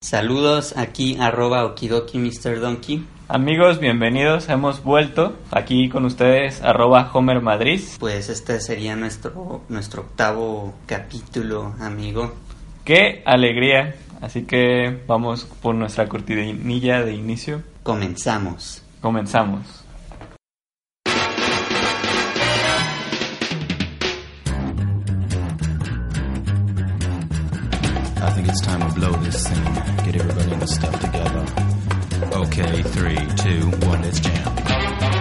Saludos aquí arroba okidoki Mr. Donkey. Amigos, bienvenidos. Hemos vuelto aquí con ustedes arroba Homer Madrid. Pues este sería nuestro, nuestro octavo capítulo, amigo. ¡Qué alegría! Así que vamos por nuestra cortinilla de inicio. Comenzamos. Comenzamos. Think it's time to blow this scene. Get everybody in the stuff together. Okay, three, two, one, let's jam.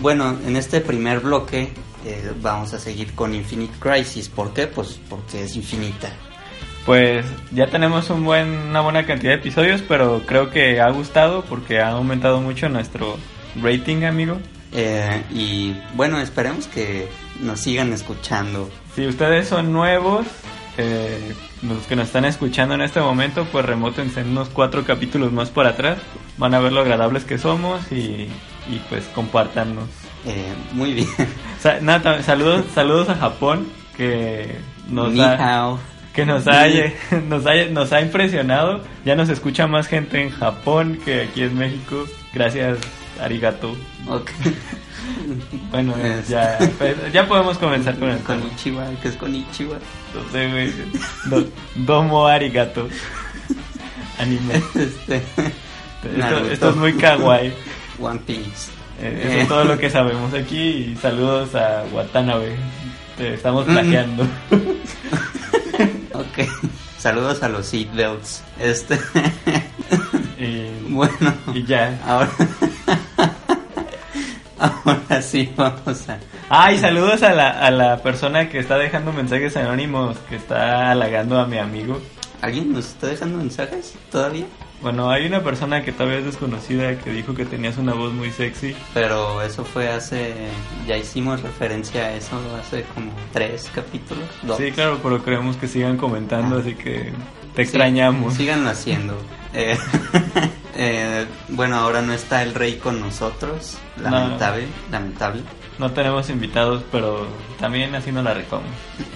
Bueno, en este primer bloque eh, vamos a seguir con Infinite Crisis. ¿Por qué? Pues porque es infinita. Pues ya tenemos un buen, una buena cantidad de episodios, pero creo que ha gustado porque ha aumentado mucho nuestro rating, amigo. Eh, y bueno, esperemos que nos sigan escuchando. Si ustedes son nuevos, eh, los que nos están escuchando en este momento, pues remótense en unos cuatro capítulos más por atrás. Van a ver lo agradables que somos y, y pues compártanos. Eh, muy bien. Sa- nada, saludos, saludos a Japón que nos Ni ha, hao. que nos ha, nos ha nos ha impresionado. Ya nos escucha más gente en Japón que aquí en México. Gracias, arigato. Ok. Bueno, ya, pues, ya podemos comenzar con el Con. Ichiwa, que es con Ichiwa. No sé, güey. Do- domo arigato. Anime. Este, esto es muy kawaii. One Piece. Eh, Eso es todo lo que sabemos aquí. Y saludos a Watanabe. Te estamos plagiando. Ok. Saludos a los seatbelts. Este. y, bueno. y ya. Ahora. Ahora sí vamos a. Ah, y saludos a la, a la persona que está dejando mensajes anónimos, que está halagando a mi amigo. ¿Alguien nos está dejando mensajes todavía? Bueno, hay una persona que todavía es desconocida que dijo que tenías una voz muy sexy. Pero eso fue hace. Ya hicimos referencia a eso hace como tres capítulos. Dos. Sí, claro, pero queremos que sigan comentando, Ah. así que te Sí, extrañamos. síganlo haciendo. Eh, eh, bueno, ahora no está el rey con nosotros. No. Lamentable. Lamentable. No tenemos invitados, pero también así nos la rifamos.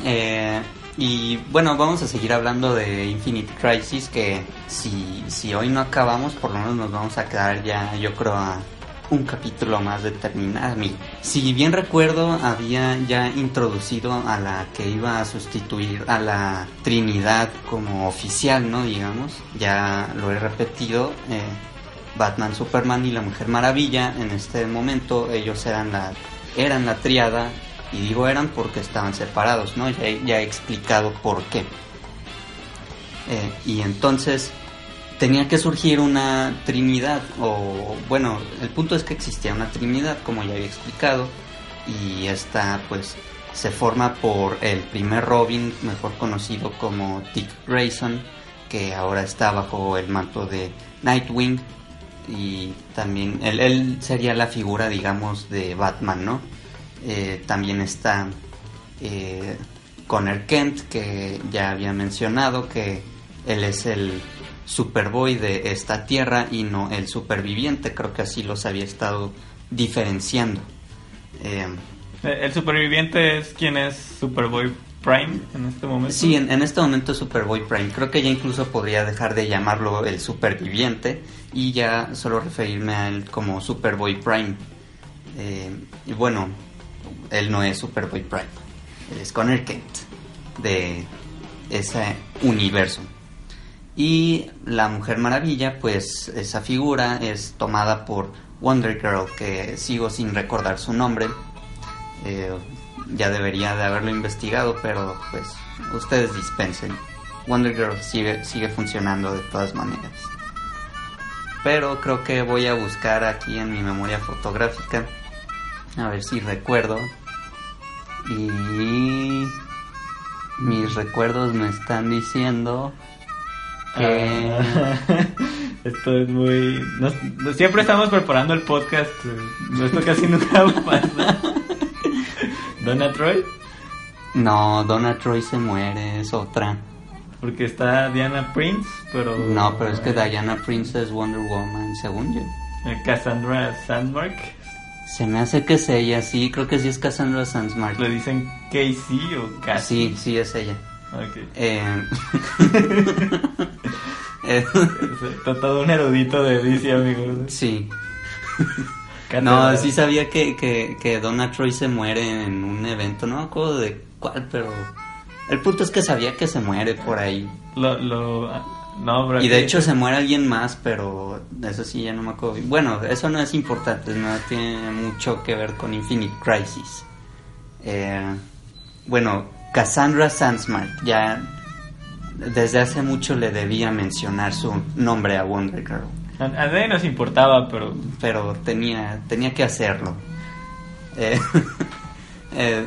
Eh, y bueno, vamos a seguir hablando de Infinite Crisis, que si, si hoy no acabamos, por lo menos nos vamos a quedar ya, yo creo, a un capítulo más de terminar. Mi- Si bien recuerdo, había ya introducido a la que iba a sustituir a la Trinidad como oficial, ¿no? Digamos, ya lo he repetido. eh, Batman, Superman y la Mujer Maravilla, en este momento ellos eran la, eran la triada y digo eran porque estaban separados, ¿no? Ya, ya he explicado por qué. Eh, y entonces, tenía que surgir una trinidad, o bueno, el punto es que existía una trinidad, como ya había explicado, y esta pues se forma por el primer Robin, mejor conocido como Dick Grayson, que ahora está bajo el manto de Nightwing, y también él, él sería la figura, digamos, de Batman, ¿no? Eh, también está eh, Connor Kent, que ya había mencionado que él es el Superboy de esta tierra y no el superviviente. Creo que así los había estado diferenciando. Eh, ¿El superviviente es quien es Superboy Prime en este momento? Sí, en, en, este momento Superboy Prime. Creo que ya incluso podría dejar de llamarlo el superviviente y ya solo referirme a él como Superboy Prime. Eh, y bueno, él no es Superboy Prime, él es Connor Kent de ese universo. Y la Mujer Maravilla, pues esa figura es tomada por Wonder Girl, que sigo sin recordar su nombre. Eh, ya debería de haberlo investigado, pero pues ustedes dispensen. Wonder Girl sigue, sigue funcionando de todas maneras. Pero creo que voy a buscar aquí en mi memoria fotográfica. A ver si recuerdo. Y mis recuerdos me están diciendo que... Ah, esto es muy... Nos, siempre estamos preparando el podcast. Esto casi nunca pasa. ¿Donna Troy? No, Donna Troy se muere, es otra. Porque está Diana Prince, pero... No, pero es que Diana Prince es Wonder Woman, según yo. Cassandra Sandmark. Se me hace que es ella, sí, creo que sí es Cassandra Sandmark. ¿Le dicen Casey o Cassie? Sí, sí, es ella. Ok. Eh... Está todo un erudito de DC, amigos. sí. No, sí sabía que, que, que Donna Troy se muere en un evento, no me acuerdo de cuál, pero el punto es que sabía que se muere por ahí. Lo, lo, no, pero Y de hecho se muere alguien más, pero eso sí ya no me acuerdo. Bueno, eso no es importante, no tiene mucho que ver con Infinite Crisis. Eh, bueno, Cassandra Sandsmark ya desde hace mucho le debía mencionar su nombre a Wonder Girl, A, a nadie nos importaba, pero pero tenía, tenía que hacerlo. Eh, eh,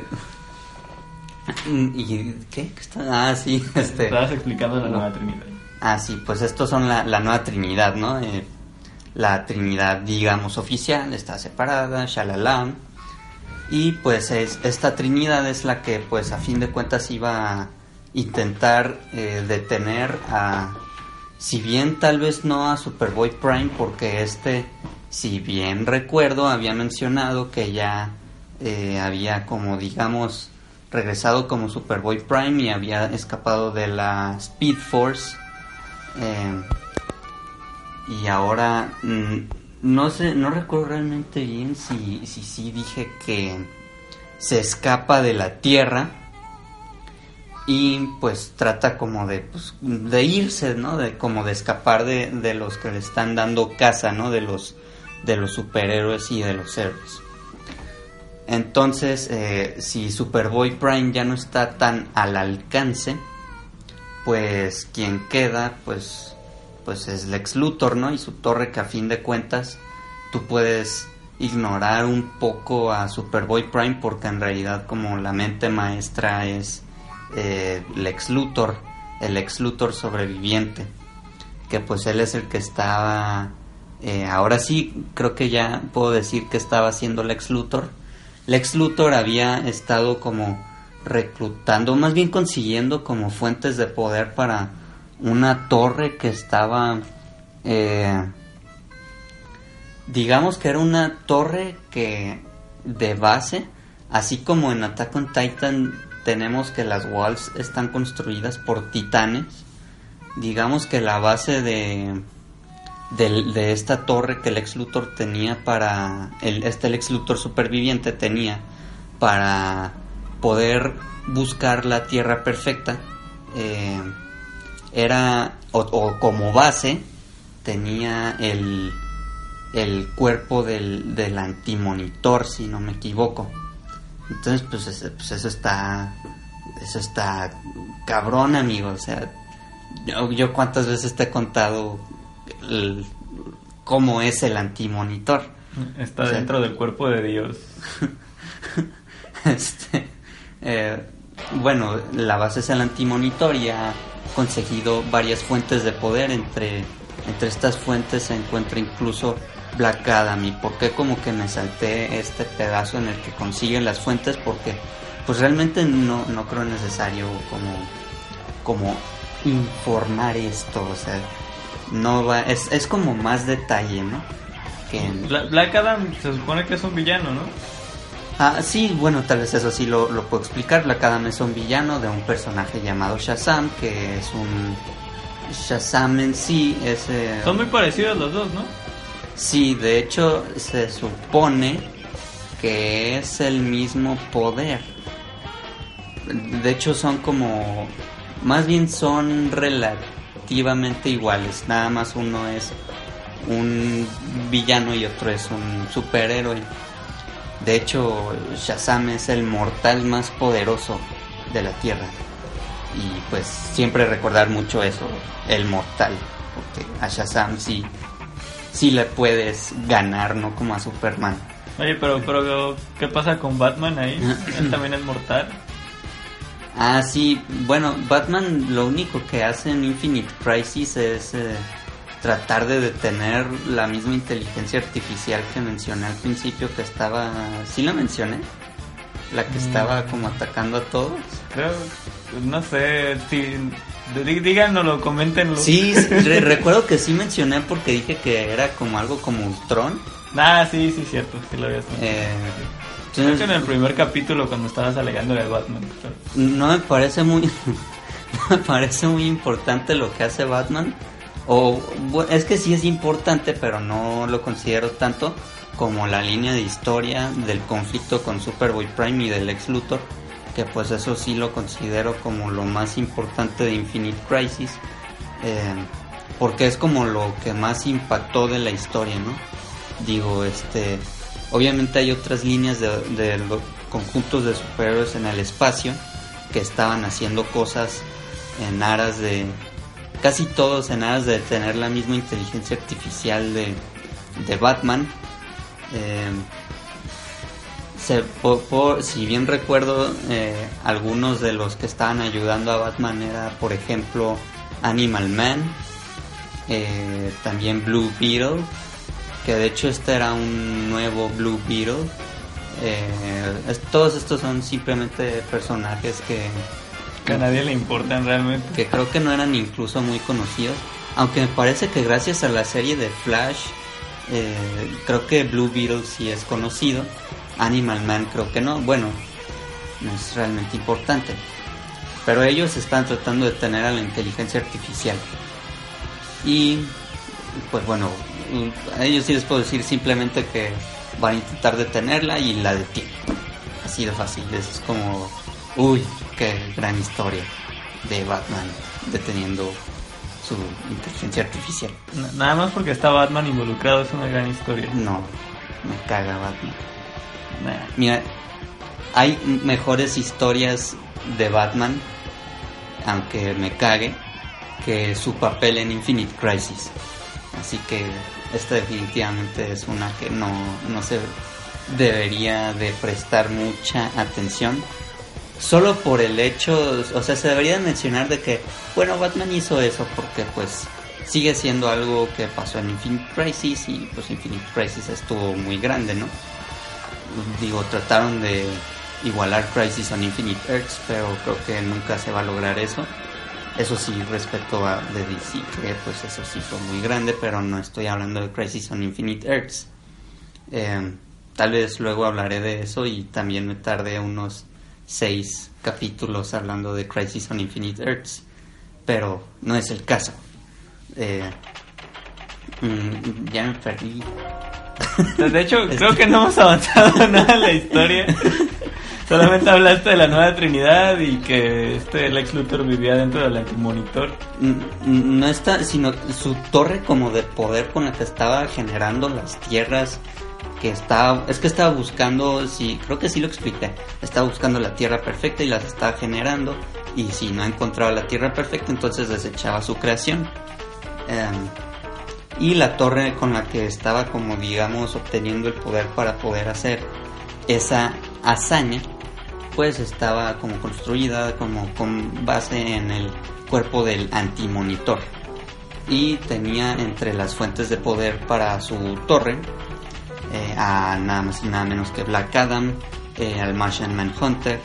¿Y qué? Ah, sí, este... estabas explicando la nueva Trinidad. Ah, sí, pues estos son la, nueva Trinidad, ¿no? Eh, la Trinidad, digamos, oficial, está separada, shalala. Y pues es, esta Trinidad es la que, pues a fin de cuentas, iba a intentar eh, detener a, si bien tal vez no a Superboy Prime, porque este, si bien recuerdo, había mencionado que ya eh, había como, digamos, regresado como Superboy Prime y había escapado de la Speed Force. Eh, y ahora mm, no sé, no recuerdo realmente bien si si sí dije que se escapa de la Tierra y pues trata como de pues, de irse, ¿no? De como de escapar de, de los que le están dando caza, ¿no? De los de los superhéroes y de los héroes. Entonces, eh, si Superboy Prime ya no está tan al alcance, pues quien queda, pues, pues es Lex Luthor, ¿no? Y su torre que a fin de cuentas tú puedes ignorar un poco a Superboy Prime porque en realidad como la mente maestra es eh, Lex Luthor, el Lex Luthor sobreviviente, que pues él es el que estaba, eh, ahora sí creo que ya puedo decir que estaba haciendo Lex Luthor. Lex Luthor había estado como reclutando, más bien consiguiendo como fuentes de poder para una torre que estaba, eh, digamos que era una torre que de base, así como en Attack on Titan tenemos que las walls están construidas por titanes, digamos que la base de de, esta torre que el ex Luthor tenía para el, este Lex Luthor superviviente tenía para poder buscar la tierra perfecta eh, era o, o como base tenía el el cuerpo del, del antimonitor si no me equivoco entonces pues, ese- pues eso está eso está cabrón amigo o sea yo, yo cuántas veces te he contado el- cómo es el antimonitor. Está O sea, dentro del cuerpo de Dios. Este, eh, bueno, la base es el antimonitor y ha conseguido varias fuentes de poder. Entre, entre estas fuentes se encuentra incluso Black Adam. ¿Y por qué como que me salté este pedazo en el que consiguen las fuentes? Porque pues realmente no, no creo necesario como, como informar esto. O sea, no va, es, es como más detalle, ¿no? Que Black Adam se supone que es un villano, ¿no? Ah, sí, bueno, tal vez eso sí lo, lo puedo explicar. Black Adam es un villano de un personaje llamado Shazam, que es un... Shazam en sí es... eh, Son muy parecidos los dos, ¿no? Sí, de hecho se supone que es el mismo poder. De hecho son como... Más bien son relativamente iguales. Nada más uno es un villano y otro es un superhéroe. De hecho, Shazam es el mortal más poderoso de la Tierra. Y pues siempre recordar mucho eso, el mortal. Porque a Shazam sí, sí le puedes ganar, no como a Superman. Oye, pero, pero ¿qué pasa con Batman ahí? Él también es mortal. Ah, sí, bueno, Batman lo único que hace en Infinite Crisis es eh, tratar de detener la misma inteligencia artificial que mencioné al principio que estaba... ¿Sí la mencioné? La que Mm. estaba como atacando a todos. Creo, no sé, si... dí- Díganoslo, coméntenlo. Sí, re- recuerdo que sí mencioné porque dije que era como algo como Ultron. Ah, sí, sí, cierto, sí lo mencionado. Eh, Creo que en el primer capítulo cuando estabas alegando de Batman. pero- no me parece muy no me parece muy importante lo que hace Batman o es que sí es importante pero no lo considero tanto como la línea de historia del conflicto con Superboy Prime y del ex Luthor que pues eso sí lo considero como lo más importante de Infinite Crisis eh, porque es como lo que más impactó de la historia no digo este obviamente hay otras líneas de, de los conjuntos de superhéroes en el espacio que estaban haciendo cosas en aras de casi todos en aras de tener la misma inteligencia artificial de, de Batman Eh, se- por- si bien recuerdo eh, algunos de los que estaban ayudando a Batman era por ejemplo Animal Man eh, también Blue Beetle que de hecho este era un nuevo Blue Beetle. Todos estos son simplemente personajes que Que a nadie le importan realmente. que creo que no eran incluso muy conocidos. Aunque me parece que gracias a la serie de Flash, eh, creo que Blue Beetle sí es conocido. Animal Man creo que no. Bueno, no es realmente importante. Pero ellos están tratando de tener a la inteligencia artificial. Y pues bueno, a ellos sí les puedo decir simplemente que van a intentar detenerla y la detienen. Así de fácil. Es como, uy, qué gran historia de Batman deteniendo su inteligencia artificial. Nada más porque está Batman involucrado es una gran historia. No, me caga Batman. Nah. Mira, hay mejores historias de Batman, aunque me cague, que su papel en Infinite Crisis. Así que esta definitivamente es una que no, no se debería de prestar mucha atención. Solo por el hecho, o sea, se debería mencionar de que, bueno, Batman hizo eso porque pues sigue siendo algo que pasó en Infinite Crisis y pues Infinite Crisis estuvo muy grande, ¿no? digo, trataron de igualar Crisis on Infinite Earths, pero creo que nunca se va a lograr eso. Eso sí, respecto a de DC, que pues eso sí fue muy grande, pero no estoy hablando de Crisis on Infinite Earths. Tal vez luego hablaré de eso y también me tardé unos seis capítulos hablando de Crisis on Infinite Earths, pero no es el caso. Eh, mm, ya me perdí. De hecho, creo que no hemos avanzado nada en la historia. Solamente hablaste de la nueva Trinidad y que este Lex Luthor vivía dentro del antimonitor. N- no está, sino su torre como de poder con la que estaba generando las tierras que estaba, es que estaba buscando, sí, creo que sí lo expliqué, estaba buscando la tierra perfecta y las estaba generando y si no encontraba la tierra perfecta entonces desechaba su creación. Em, y la torre con la que estaba como digamos obteniendo el poder para poder hacer esa hazaña pues estaba como construida como con base en el cuerpo del antimonitor y tenía entre las fuentes de poder para su torre eh, a nada más y nada menos que Black Adam, eh, al Martian Manhunter,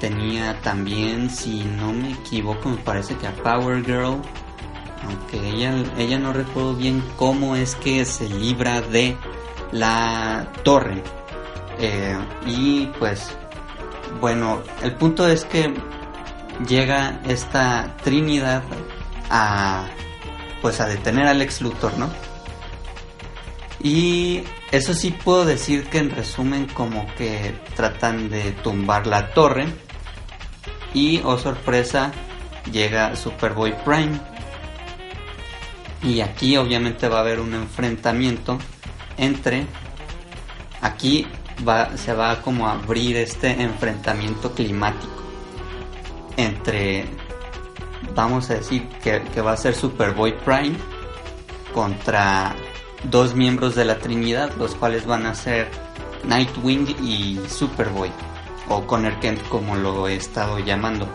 tenía también, si no me equivoco, me parece que a Power Girl, aunque ella, ella no recuerdo bien cómo es que se libra de la torre. Eh, y pues, bueno, el punto es que llega esta Trinidad a pues a detener al ex Luthor, ¿no? Y eso sí puedo decir que en resumen como que tratan de tumbar la torre y oh sorpresa llega Superboy Prime y aquí obviamente va a haber un enfrentamiento entre aquí va, se va como a abrir este enfrentamiento climático entre vamos a decir que, va a ser Superboy Prime contra dos miembros de la Trinidad, los cuales van a ser Nightwing y Superboy, o Connor Kent como lo he estado llamando.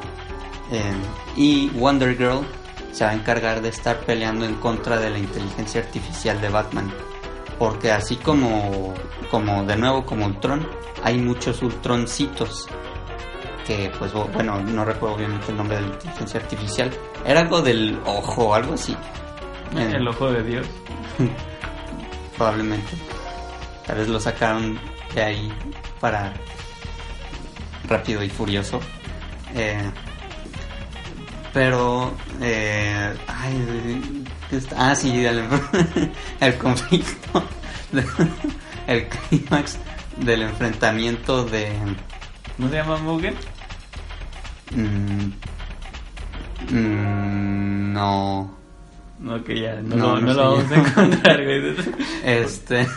Y Wonder Girl se va a encargar de estar peleando en contra de la inteligencia artificial de Batman. Porque así como, como de nuevo como Ultron, hay muchos Ultroncitos que pues bueno, no recuerdo obviamente el nombre de la inteligencia artificial. Era algo del ojo, algo así. El ojo de Dios. Probablemente. Tal vez lo sacaron de ahí para rápido y furioso. Eh, pero, eh, ay, ah, sí, el, el conflicto, el clímax del enfrentamiento de. ¿No se llama Mugen? Mm, mm, no. No, que ya, no, No, lo, no lo vamos a encontrar, güey. Este.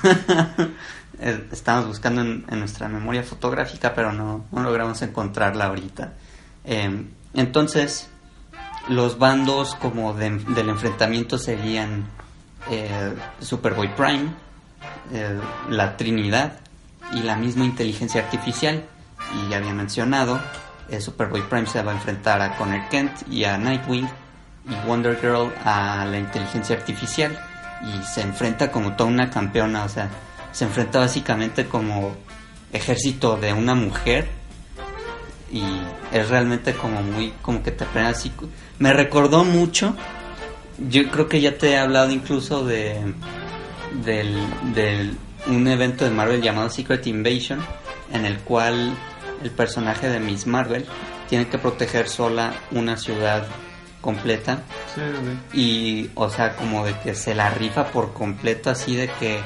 Estamos buscando en, en nuestra memoria fotográfica, pero no, no logramos encontrarla ahorita. Eh, entonces, los bandos como de- del enfrentamiento serían eh, Superboy Prime, eh, la Trinidad y la misma inteligencia artificial. Y ya había mencionado, eh, Superboy Prime se va a enfrentar a Connor Kent y a Nightwing y Wonder Girl a la inteligencia artificial y se enfrenta como toda una campeona, o sea, se enfrenta básicamente como ejército de una mujer y es realmente como muy como que te prende así me recordó mucho yo creo que ya te he hablado incluso de del, del un evento de Marvel llamado Secret Invasion en el cual el personaje de Miss Marvel tiene que proteger sola una ciudad completa. Sí, y o sea como de que se la rifa por completo así de que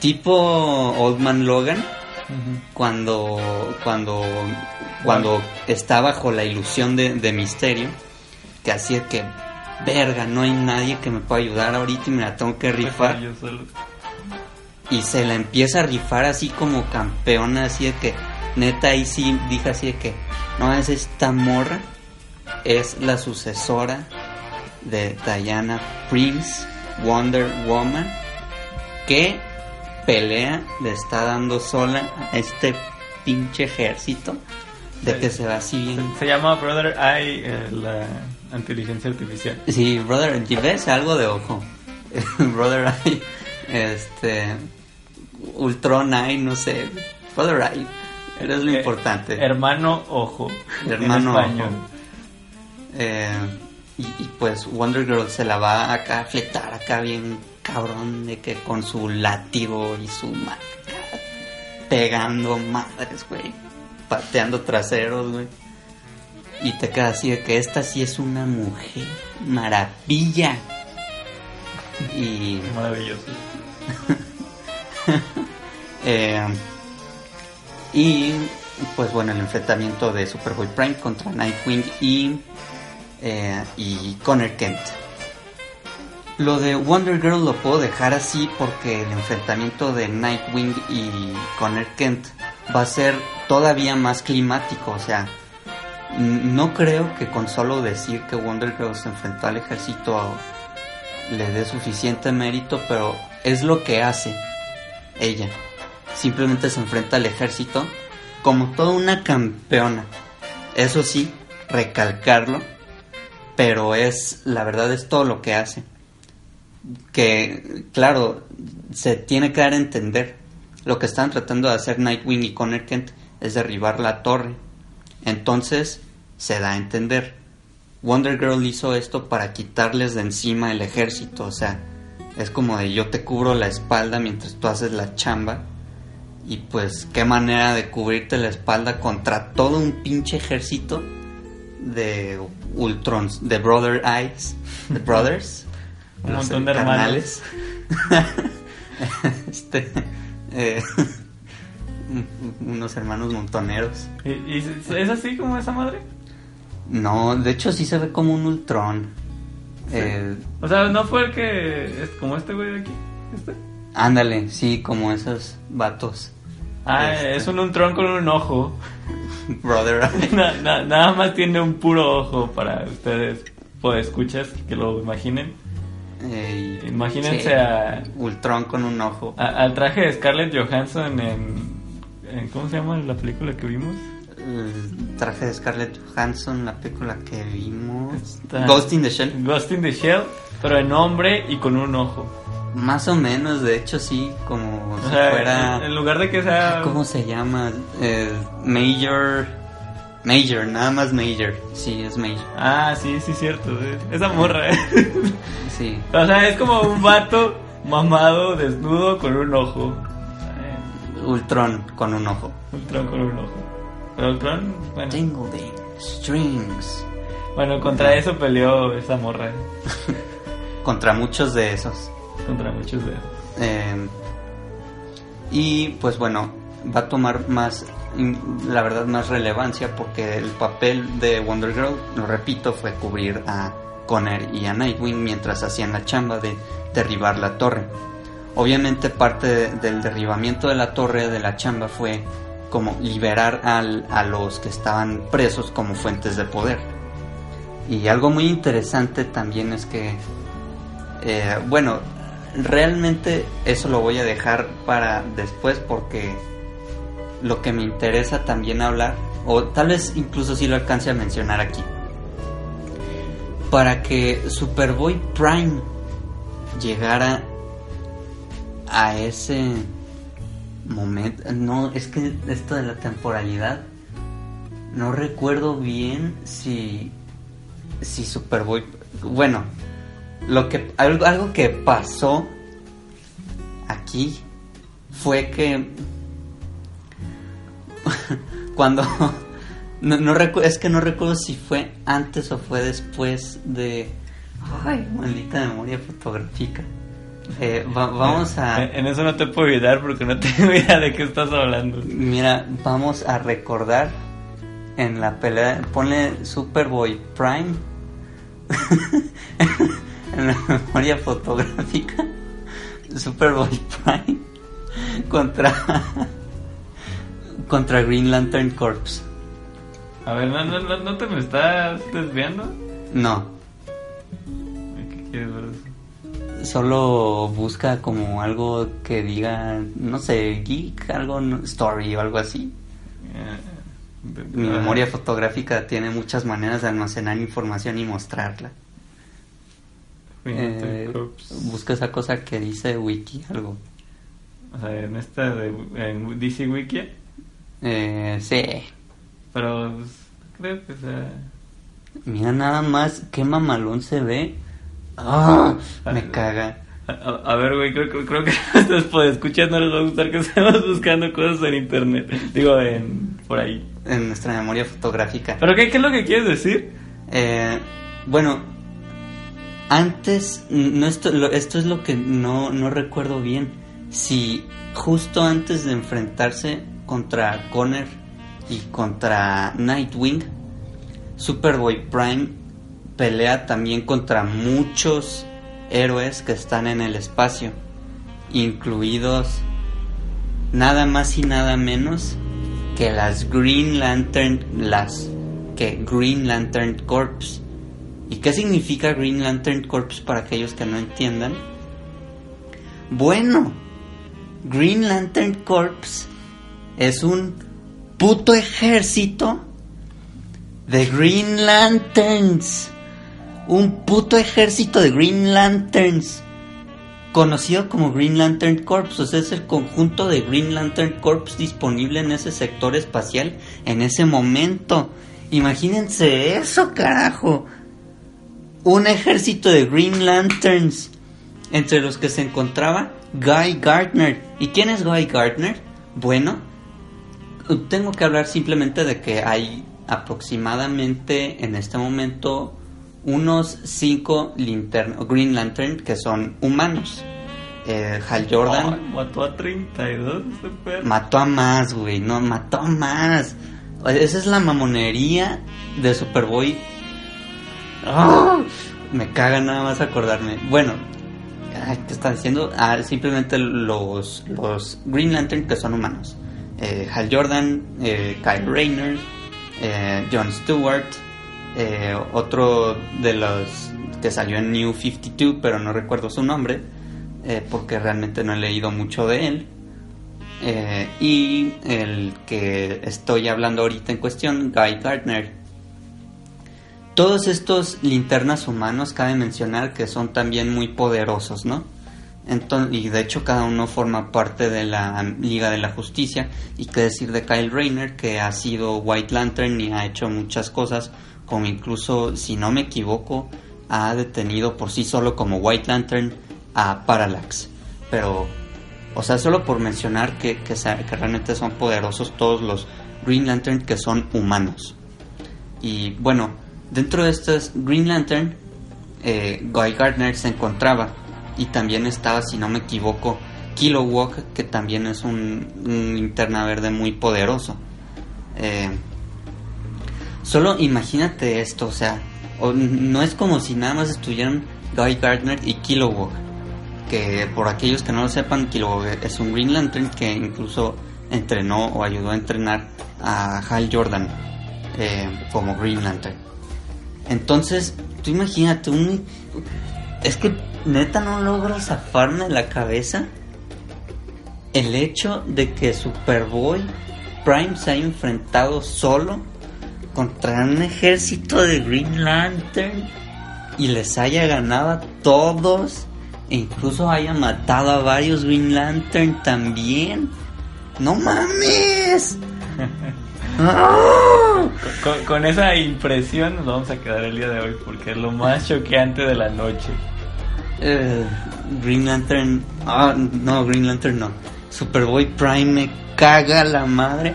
tipo Old Man Logan Cuando cuando cuando está bajo la ilusión de, de misterio que así de que verga no hay nadie que me pueda ayudar ahorita y me la tengo que rifar. y se la empieza a rifar así como campeona así de que neta ahí sí dije así de que no es esta morra es la sucesora de Diana Prince Wonder Woman que pelea le está dando sola a este pinche ejército de que se va así bien Se, se llama Brother Eye, eh, la inteligencia artificial. Sí, brother, ¿y ves algo de ojo? brother Eye, este, Ultron Eye, no sé, Brother Eye, eres lo Eh, importante. Hermano Ojo. Hermano en español. Ojo. Eh, y, y pues Wonder Girl se la va acá a fletar acá bien cabrón de que con su látigo y su ma- pegando madres, güey, pateando traseros, güey. Y te queda así de que esta sí es una mujer maravilla. Y Maravilloso. eh, y pues bueno, el enfrentamiento de Superboy Prime contra Nightwing y, eh, y Connor Kent. Lo de Wonder Girl lo puedo dejar así porque el enfrentamiento de Nightwing y Connor Kent va a ser todavía más climático. O sea, no creo que con solo decir que Wonder Girl se enfrentó al ejército le dé suficiente mérito, pero es lo que hace ella. Simplemente se enfrenta al ejército como toda una campeona. Eso sí, recalcarlo, pero es, la verdad es todo lo que hace. Que, claro, se tiene que dar a entender. Lo que están tratando de hacer Nightwing y Connor Kent es derribar la torre. Entonces, se da a entender. Wonder Girl hizo esto para quitarles de encima el ejército, o sea, es como de yo te cubro la espalda mientras tú haces la chamba. Y pues qué manera de cubrirte la espalda contra todo un pinche ejército de Ultrons, de Brother Eyes, de Brothers, Un los montón de carnales. este, eh, unos hermanos montoneros. ¿Y, y es así como esa madre? No, de hecho sí se ve como un Ultron. Eh, O sea, no fue el que. Es como este güey de aquí. Este. ándale, sí, como esos vatos. Ah, Este. es un Ultron con un ojo. Brother Eyes. Na- na- nada más tiene un puro ojo para ustedes, pues escuchas, que lo imaginen. Eh, Imagínense sí, a, Ultron con un ojo. a- al traje de Scarlett Johansson en, en- ¿Cómo se llama la película que vimos? El traje de Scarlett Johansson, la película que vimos. Está- Ghost in the Shell. Ghost in the Shell, pero en hombre y con un ojo. Más o menos, de hecho sí, como O si sea, fuera... en, en lugar de que sea. ¿Cómo se llama? Eh, Major... Major, nada más Major. Sí, es Major. Ah, sí, sí, cierto. eh, Esa morra, ¿eh? Sí. O sea, es como un vato mamado, desnudo, con un ojo. Eh, Ultron con un ojo. Ultron con un ojo. Pero Ultron, bueno. Tingling Strings. Bueno, contra eso peleó esa morra. Contra muchos de esos. Contra muchos de Eh, y pues bueno, va a tomar más, la verdad, más relevancia porque el papel de Wonder Girl, lo repito, fue cubrir a Connor y a Nightwing mientras hacían la chamba de derribar la torre. Obviamente parte de- del derribamiento de la torre de la chamba fue como liberar a los que estaban presos como fuentes de poder. Y algo muy interesante también es que eh, bueno, realmente eso lo voy a dejar para después porque lo que me interesa también hablar, o tal vez incluso si lo alcance a mencionar aquí, para que Superboy Prime llegara a ese momento, no, es que esto de la temporalidad, no recuerdo bien si, si Superboy, bueno, lo que algo, algo que pasó aquí fue que cuando no, no recu- es que no recuerdo si fue antes o fue después de ay maldita memoria fotográfica Eh, va- vamos a En, en eso no te puedo ayudar porque no tengo idea de qué estás hablando. mira vamos a recordar en la pelea ponle Superboy Prime en la memoria fotográfica Superboy Prime contra contra Green Lantern Corps. A ver, ¿no, no, no, te me estás desviando? No, ¿Qué quieres ver? eso? solo busca como algo que diga, no sé, geek, algo story o algo así. Eh, Mi ah, memoria fotográfica tiene muchas maneras de almacenar información y mostrarla. Green Eh, Lantern Corps. busca esa cosa que dice wiki, algo. O sea, en esta de en DC Wiki, Eh, sí. pero pues, creo que sea. Mira nada más qué mamalón se ve. Ah, me caga. A, a- a ver, güey, creo, que- creo que después de escuchar no les va a gustar que estemos buscando cosas en internet. Digo, en por ahí. En nuestra memoria fotográfica. ¿Pero qué, qué es lo que quieres decir? Eh, bueno, antes, no esto, lo- esto es lo que no, no recuerdo bien. Si justo antes de enfrentarse contra Connor y contra Nightwing, Superboy Prime pelea también contra muchos héroes que están en el espacio, incluidos nada más y nada menos que las Green Lantern, las que Green Lantern Corps, ¿Y qué significa Green Lantern Corps para aquellos que no entiendan? Bueno, Green Lantern Corps es un puto ejército de Green Lanterns. Un puto ejército de Green Lanterns. Conocido como Green Lantern Corps. O sea, es el conjunto de Green Lantern Corps disponible en ese sector espacial en ese momento. Imagínense eso, carajo. Un ejército de Green Lanterns. Entre los que se encontraba Guy Gardner. ¿Y quién es Guy Gardner? Bueno, tengo que hablar simplemente de que hay aproximadamente en este momento unos 5 Green Lantern que son humanos. Eh, Hal Jordan. Mató a 32 este perro. Mató a más, güey. No, mató a más. Esa es la mamonería de Superboy. ¡Ah! Me caga nada más acordarme. Bueno, ¿qué está diciendo? Ah, simplemente los, los Green Lantern que son humanos. Eh, Hal Jordan, eh, Kyle Rayner, eh, John Stewart, otro de los que salió en New 52, pero no recuerdo su nombre, porque realmente no he leído mucho de él. Y el que estoy hablando ahorita en cuestión, Guy Gardner. Todos estos linternas humanos cabe mencionar que son también muy poderosos, ¿no? Enton- y de hecho cada uno forma parte de la Liga de la Justicia. Y qué decir de Kyle Rayner, que ha sido White Lantern y ha hecho muchas cosas, como incluso, si no me equivoco, ha detenido por sí solo como White Lantern a Parallax. Pero, o sea, solo por mencionar que, que realmente son poderosos todos los Green Lantern que son humanos. Y bueno, dentro de estos Green Lantern, eh, Guy Gardner se encontraba. Y también estaba, si no me equivoco, Kilowog, que también es un, un linterna verde muy poderoso. Eh, solo imagínate esto, o sea, no es como si nada más estuvieran Guy Gardner y Kilowog. Que por aquellos que no lo sepan, Kilowog es un Green Lantern que incluso entrenó o ayudó a entrenar a Hal Jordan eh, como Green Lantern. Entonces, tú imagínate, un... es que neta no logro zafarme de la cabeza el hecho de que Superboy Prime se haya enfrentado solo contra un ejército de Green Lantern y les haya ganado a todos e incluso haya matado a varios Green Lantern también. ¡No mames! Con, con esa impresión nos vamos a quedar el día de hoy porque es lo más choqueante de la noche. Eh, Green Lantern. Ah, no, Green Lantern no. Superboy Prime me caga la madre.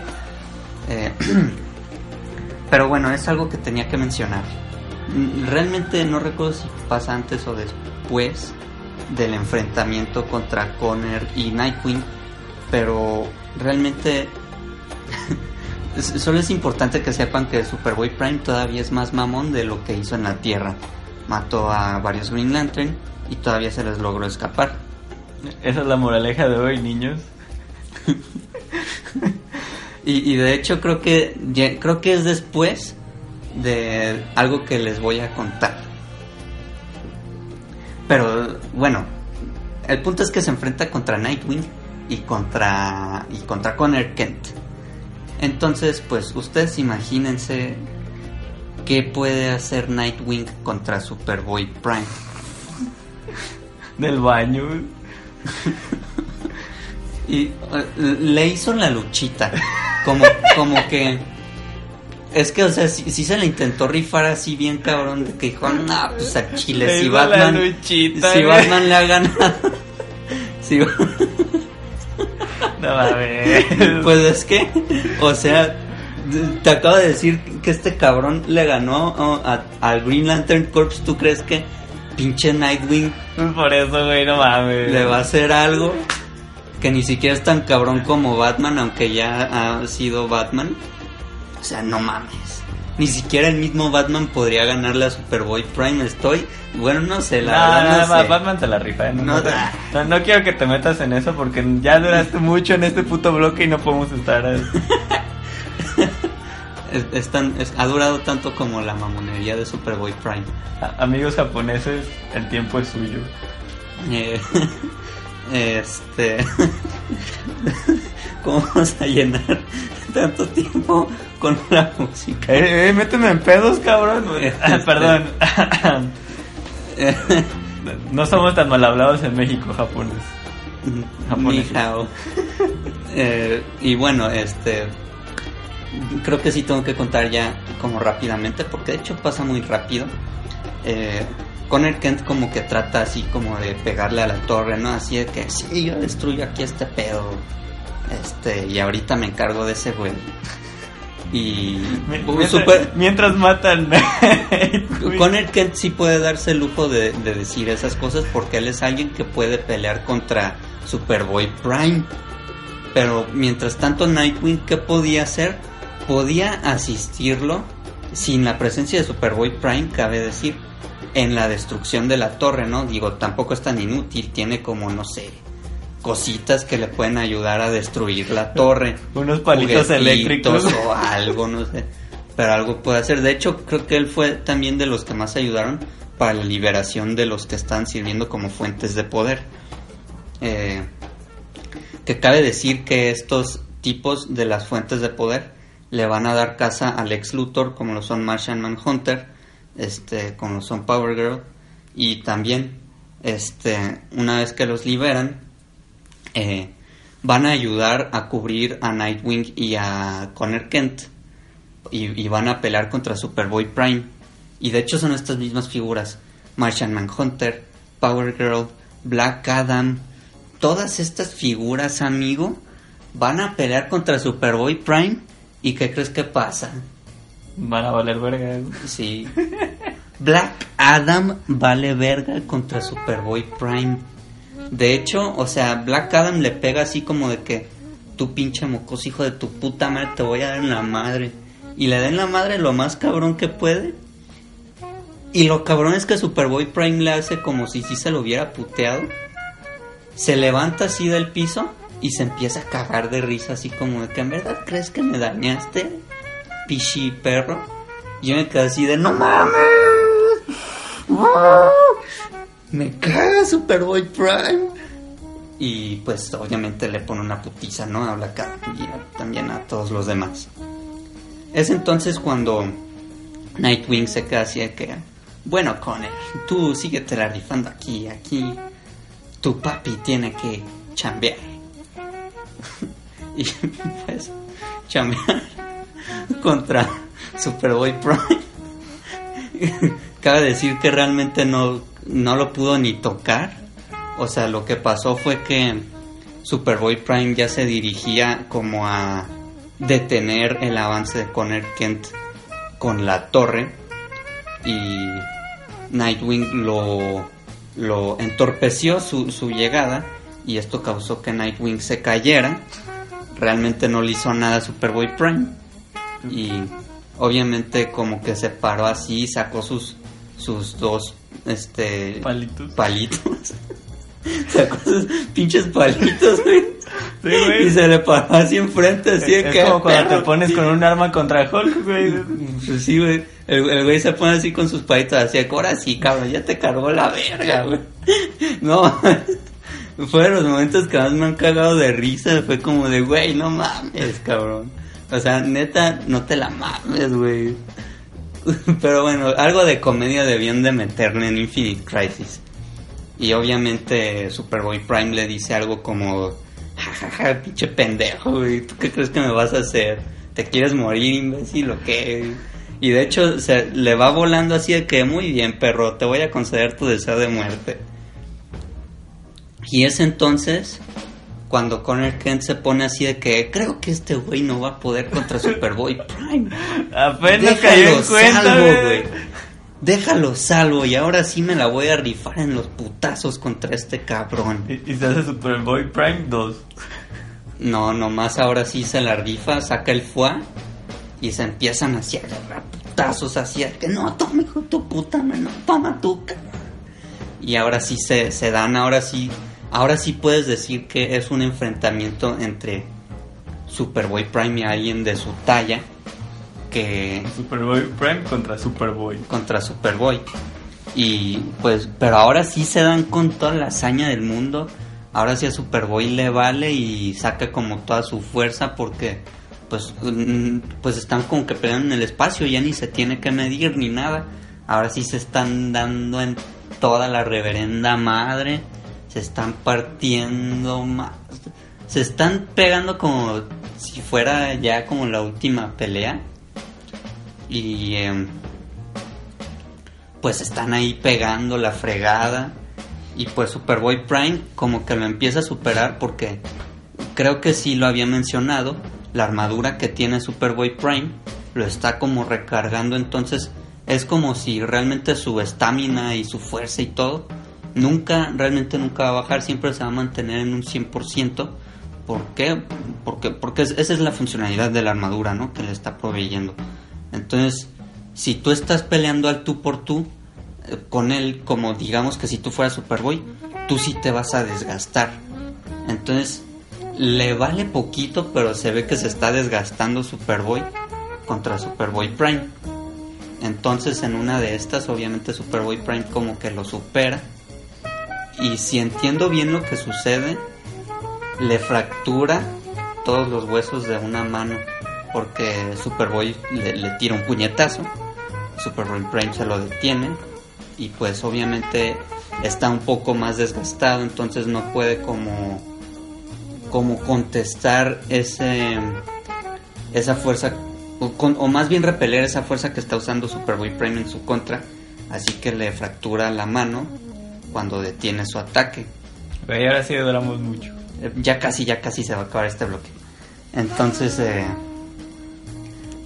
Eh, pero bueno, es algo que tenía que mencionar. Realmente no recuerdo si pasa antes o después del enfrentamiento contra Connor y Nightwing. Pero realmente. Solo es importante que sepan que Superboy Prime todavía es más mamón de lo que hizo en la Tierra. Mató a varios Green Lantern y todavía se les logró escapar. Esa es la moraleja de hoy, niños. Y, y de hecho creo que ya- creo que es después de algo que les voy a contar. Pero bueno, el punto es que se enfrenta contra Nightwing y contra y contra Connor Kent. Entonces, pues ustedes imagínense qué puede hacer Nightwing contra Superboy Prime. Del baño. Y eh, le hizo la luchita. Como, como que. Es que, o sea, si, se le intentó rifar así bien cabrón. De que dijo, no, pues a Chile, Le si Batman. luchita, si güey". Batman le ha ganado. si, No mames. pues es que, o sea, te acabo de decir que este cabrón le ganó oh, a- al Green Lantern Corps. ¿Tú crees que pinche Nightwing Por eso, güey, no mames. le va a hacer algo que ni siquiera es tan cabrón como Batman, aunque ya ha sido Batman. O sea, no mames. Ni siquiera el mismo Batman podría ganarle a Superboy Prime. Estoy, bueno, no sé, la No, verdad no, no no, sé. Batman se la rifa. ¿eh? No, No, no, te- no, no quiero que te metas en eso porque ya duraste mucho en este puto bloque y no podemos estar. Es- es tan- es- ha durado tanto como la mamonería de Superboy Prime. A- Amigos japoneses, el tiempo es suyo. Eh, este. ¿Cómo vamos a llenar tanto tiempo con la música? Eh, eh, méteme en pedos, cabrón. Ah, Perdón. no somos tan mal hablados en México, japonés. Japoneses. Ni hao. Eh, y bueno, este. Creo que sí tengo que contar ya como rápidamente, porque de hecho pasa muy rápido. Eh, Connor Kent como que trata así como de pegarle a la torre, ¿no? Así de que sí, yo destruyo aquí este pedo. Este, y ahorita me encargo de ese güey. Y Mi- Mientras, super- mientras matan. Connor Kent sí puede darse el lujo de, de decir esas cosas porque él es alguien que puede pelear contra Superboy Prime. Pero mientras tanto Nightwing, ¿qué podía hacer? Podía asistirlo sin la presencia de Superboy Prime, cabe decir, en la destrucción de la torre, ¿no? Digo, tampoco es tan inútil, tiene como, no sé, cositas que le pueden ayudar a destruir la torre Unos palitos eléctricos. o algo, no sé. Pero algo puede hacer. De hecho, creo que él fue también de los que más ayudaron para la liberación de los que están sirviendo como fuentes de poder. Eh, que cabe decir que estos tipos de las fuentes de poder le van a dar casa al ex Luthor, como lo son Martian Manhunter, este, como lo son Power Girl, y también, este, una vez que los liberan, eh, van a ayudar a cubrir a Nightwing y a Connor Kent y, y van a pelear contra Superboy Prime. Y de hecho son estas mismas figuras Martian Manhunter, Power Girl, Black Adam. Todas estas figuras amigo van a pelear contra Superboy Prime y ¿qué crees que pasa? Van a valer verga. Sí. Black Adam vale verga contra Superboy Prime. De hecho, o sea, Black Adam le pega así como de que tu pinche mocoso hijo de tu puta madre te voy a dar en la madre. Y le da en la madre lo más cabrón que puede. Y lo cabrón es que Superboy Prime le hace como si sí se lo hubiera puteado. Se levanta así del piso y se empieza a cagar de risa así como de que en verdad crees que me dañaste, pichi perro. Y yo me quedé así de no mames. Me caga Superboy Prime. Y pues obviamente le pone una putiza, ¿no? A Black y a- también a todos los demás. Es entonces cuando Nightwing se queda así de que, bueno, Connor, tú síguete la rifando aquí, aquí. Tu papi tiene que chambear. y pues, chambear contra Superboy Prime. Cabe decir que realmente no, no lo pudo ni tocar. O sea, lo que pasó fue que Superboy Prime ya se dirigía como a detener el avance de Connor Kent con la torre y Nightwing lo, lo entorpeció su, su llegada y esto causó que Nightwing se cayera. Realmente no le hizo nada a Superboy Prime y obviamente como que se paró así, sacó sus sus dos este Palitos. palitos. Sacó sus pinches palitos, güey. Sí, güey. Y se le paró así enfrente, así de es que. como cuando perro. te pones con un arma contra Hulk, güey. Pues sí, güey. El, el güey se pone así con sus palitos, así ahora sí, cabrón, ya te cargó la verga, güey. No, fue de los momentos que más me han cagado de risa. Fue como de, güey, no mames, cabrón. O sea, neta, no te la mames, güey. Pero bueno, algo de comedia debían de meterle en Infinite Crisis. Y obviamente Superboy Prime le dice algo como, jajaja, pinche pendejo, güey, ¿tú qué crees que me vas a hacer? ¿Te quieres morir, imbécil o qué? Y de hecho se le va volando así de que, muy bien, perro, te voy a conceder tu deseo de muerte. Y es entonces cuando Connor Kent se pone así de que, creo que este güey no va a poder contra Superboy Prime. Apenas cayó en cuenta, salvo, güey. Déjalo salvo y ahora sí me la voy a rifar en los putazos contra este cabrón. Y, y se hace Superboy Prime 2. No, nomás ahora sí se la rifa, saca el fuá y se empiezan así a agarrar putazos así de que no, toma hijo tu puta, mano, no, toma tú, cabrón. Y ahora sí se, se dan, ahora sí, ahora sí puedes decir que es un enfrentamiento entre Superboy Prime y alguien de su talla que Superboy Prime contra Superboy. contra Superboy. Y pues, pero ahora sí se dan con toda la hazaña del mundo. Ahora sí a Superboy le vale y saca como toda su fuerza porque pues, mm, pues están como que peleando en el espacio, ya ni se tiene que medir ni nada. Ahora sí se están dando en toda la reverenda madre. Se están partiendo más. Se están pegando como si fuera ya como la última pelea. Y em, pues están ahí pegando la fregada. Y pues Superboy Prime como que lo empieza a superar porque creo que sí lo había mencionado. La armadura que tiene Superboy Prime lo está como recargando. Entonces es como si realmente su estamina y su fuerza y todo nunca, realmente nunca va a bajar. Siempre se va a mantener en un 100%. ¿Por qué? Porque, porque es- esa es la funcionalidad de la armadura, ¿no? Que le está proveyendo. Entonces, si tú estás peleando al tú por tú eh, con él, como digamos que si tú fueras Superboy, tú sí te vas a desgastar. Entonces, le vale poquito, pero se ve que se está desgastando Superboy contra Superboy Prime. Entonces, en una de estas, obviamente Superboy Prime como que lo supera. Y si entiendo bien lo que sucede, le fractura todos los huesos de una mano porque Superboy le, tira un puñetazo, Superboy Prime se lo detiene y pues obviamente está un poco más desgastado, entonces no puede como como contestar ese esa fuerza o, o más bien repeler esa fuerza que está usando Superboy Prime en su contra, así que le fractura la mano cuando detiene su ataque. Güey, ahora sí duramos mucho. Eh, ya casi, ya casi se va a acabar este bloque. Entonces, eh,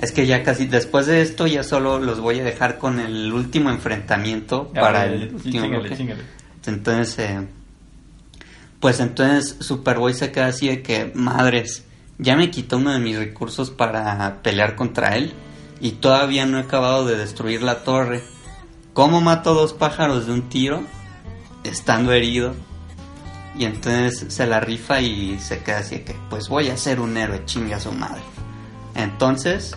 es que ya casi, después de esto ya solo los voy a dejar con el último enfrentamiento Ya, para el último chíngale, bloque. Entonces, eh, pues entonces Superboy se queda así de que, madres, ya me quitó uno de mis recursos para pelear contra él y todavía no he acabado de destruir la torre. ¿Cómo mato dos pájaros de un tiro estando herido? Y entonces se la rifa y se queda así que, pues voy a ser un héroe, chingue a su madre. Entonces,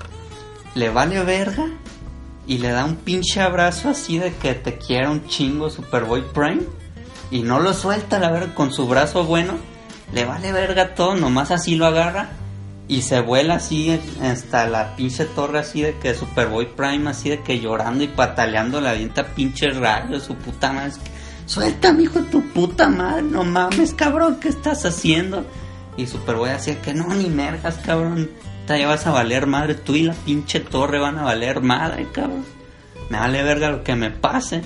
le vale verga y le da un pinche abrazo así de que te quiera un chingo Superboy Prime y no lo suelta la verga con su brazo bueno, le vale verga todo, nomás así lo agarra y se vuela así hasta la pinche torre así de que Superboy Prime así de que llorando y pataleando la avienta pinche rayo su puta madre. Es que, Suéltame hijo de tu puta madre, no mames cabrón, ¿qué estás haciendo? Y Superboy de que no ni mergas cabrón, te ya vas a valer madre, tú y la pinche torre van a valer madre cabrón. Me vale verga lo que me pase.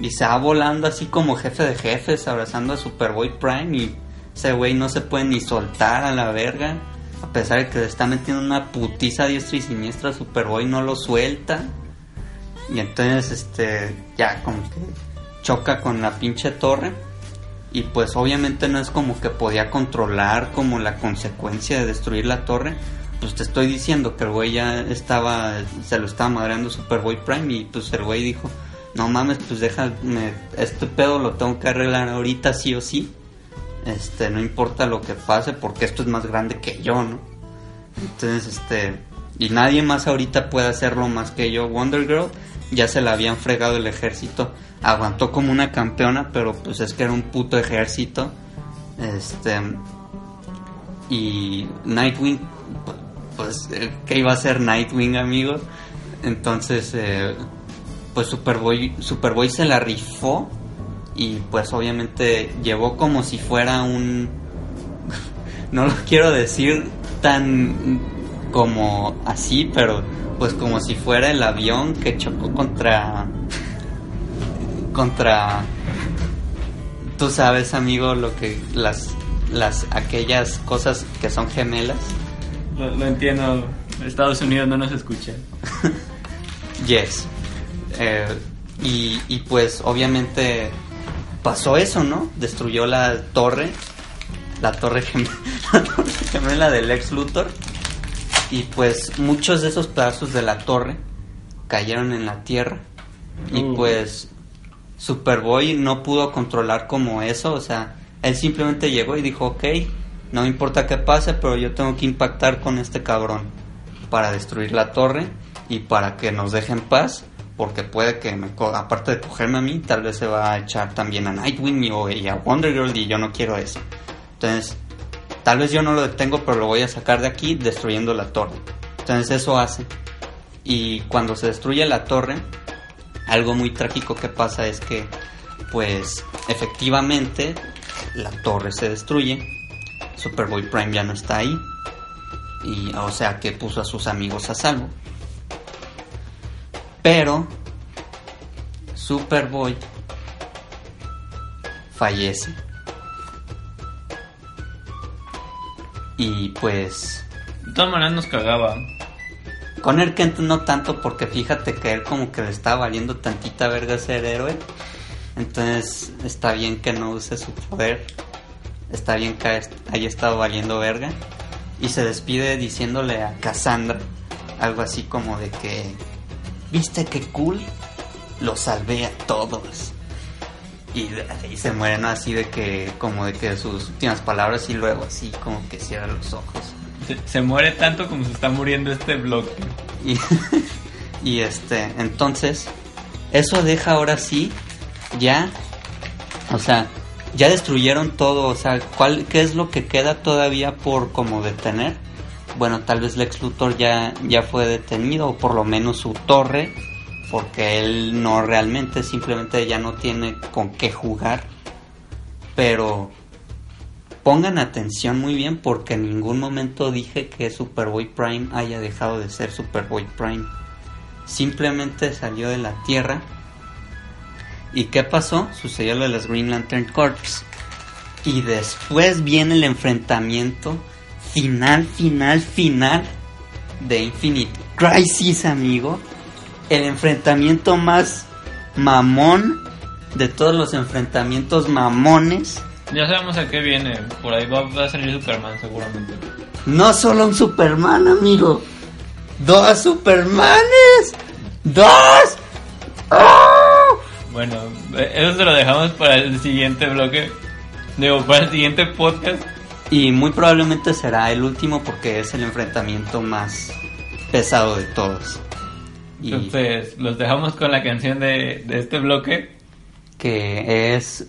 Y se va volando así como jefe de jefes, abrazando a Superboy Prime. Y ese güey no se puede ni soltar a la verga. A pesar de que le está metiendo una putiza diestra y siniestra, Superboy no lo suelta. Y entonces, este, ya como que choca con la pinche torre. Y pues obviamente no es como que podía controlar como la consecuencia de destruir la torre. Pues te estoy diciendo que el güey ya estaba, se lo estaba madreando Superboy Prime y pues el güey dijo, no mames, pues déjame, este pedo lo tengo que arreglar ahorita sí o sí. Este, no importa lo que pase porque esto es más grande que yo, ¿no? Entonces, este, y nadie más ahorita puede hacerlo más que yo. Wonder Girl ya se la habían fregado el ejército, aguantó como una campeona, pero pues es que era un puto ejército. Este, y Nightwing, pu- pues, eh, ¿qué iba a hacer Nightwing, amigo? Entonces, eh, pues Superboy, Superboy se la rifó y pues obviamente llevó como si fuera un... no lo quiero decir tan como así, pero pues como si fuera el avión que chocó contra... contra... Tú sabes, amigo, lo que las las aquellas cosas que son gemelas. Lo, lo entiendo. Estados Unidos no nos escucha. Yes. Eh, y, y pues obviamente pasó eso, ¿no? Destruyó la torre, la torre, gem- la torre gemela del ex Luthor. Y pues muchos de esos pedazos de la torre cayeron en la tierra. Y Uh. pues Superboy no pudo controlar como eso, o sea, él simplemente llegó y dijo, ok, no importa qué pase, pero yo tengo que impactar con este cabrón. para destruir la torre y para que nos dejen paz, porque puede que, me aparte de cogerme a mí, tal vez se va a echar también a Nightwing y, y a Wonder Girl y yo no quiero eso. Entonces, tal vez yo no lo detengo, pero lo voy a sacar de aquí destruyendo la torre. Entonces eso hace. Y cuando se destruye la torre, algo muy trágico que pasa es que, pues, efectivamente, la torre se destruye. Superboy Prime ya no está ahí. Y, o sea que puso a sus amigos a salvo. Pero Superboy fallece. Y pues De todas maneras nos cagaba. Con el Kent no tanto porque fíjate que él como que le estaba valiendo tantita verga ser héroe. Entonces está bien que no use su poder. Está bien que haya- estado valiendo verga. Y se despide diciéndole a Cassandra algo así como de que... ¿Viste qué cool? Los salvé a todos. Y ahí se mueren así de que como de que sus últimas palabras y luego así como que cierra los ojos. Se, muere tanto como se está muriendo este bloque. Y, y este, entonces, eso deja ahora sí, ya, o sea, ya destruyeron todo, o sea, ¿cuál, ¿qué es lo que queda todavía por como detener? Bueno, tal vez Lex Luthor ya, ya fue detenido, o por lo menos su torre, porque él no realmente, simplemente ya no tiene con qué jugar. Pero pongan atención muy bien porque en ningún momento dije que Superboy Prime haya dejado de ser Superboy Prime. Simplemente salió de la Tierra. ¿Y qué pasó? Sucedió lo de los Green Lantern Corps. Y después viene el enfrentamiento final, final, final de Infinite Crisis, amigo. El enfrentamiento más mamón de todos los enfrentamientos mamones. Ya sabemos a qué viene. Por ahí va, va a salir Superman seguramente. No solo un Superman, amigo. Dos Supermanes. Dos. ¡Oh! Bueno, eh, eso se lo dejamos para el siguiente bloque. Digo, para el siguiente podcast. Y muy probablemente será el último porque es el enfrentamiento más pesado de todos. Y Entonces, los dejamos con la canción de, de este bloque. que es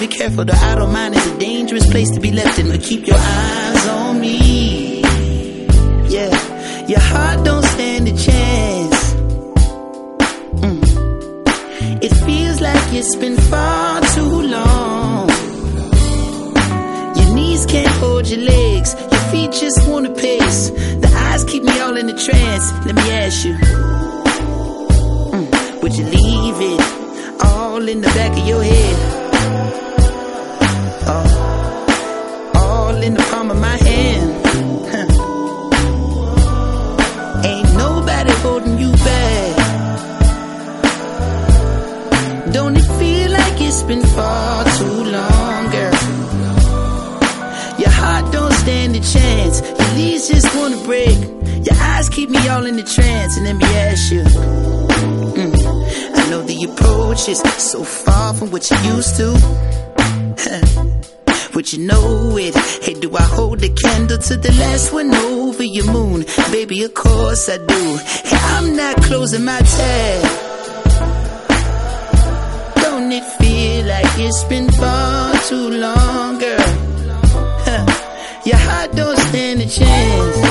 Be careful, the idle mind is a dangerous place to be left in. But keep your eyes on me. Yeah, your heart don't stand a chance. Mm. It feels like it's been far too long. Your knees can't hold your legs, your feet just wanna pace. The eyes keep me all in a trance. Let me ask you. Mm, would you leave it all in the back of your head? Been far too long, girl? Your heart don't stand a chance. Your knees just wanna break. Your eyes keep me all in the trance. And let me ask you. mm, I know the approach is so far from what you used to. but you know it? Hey, do I hold the candle to the last one over your moon? Baby, of course I do. Hey, I'm not closing my tab. It's been far too long, girl? Your heart don't stand a chance.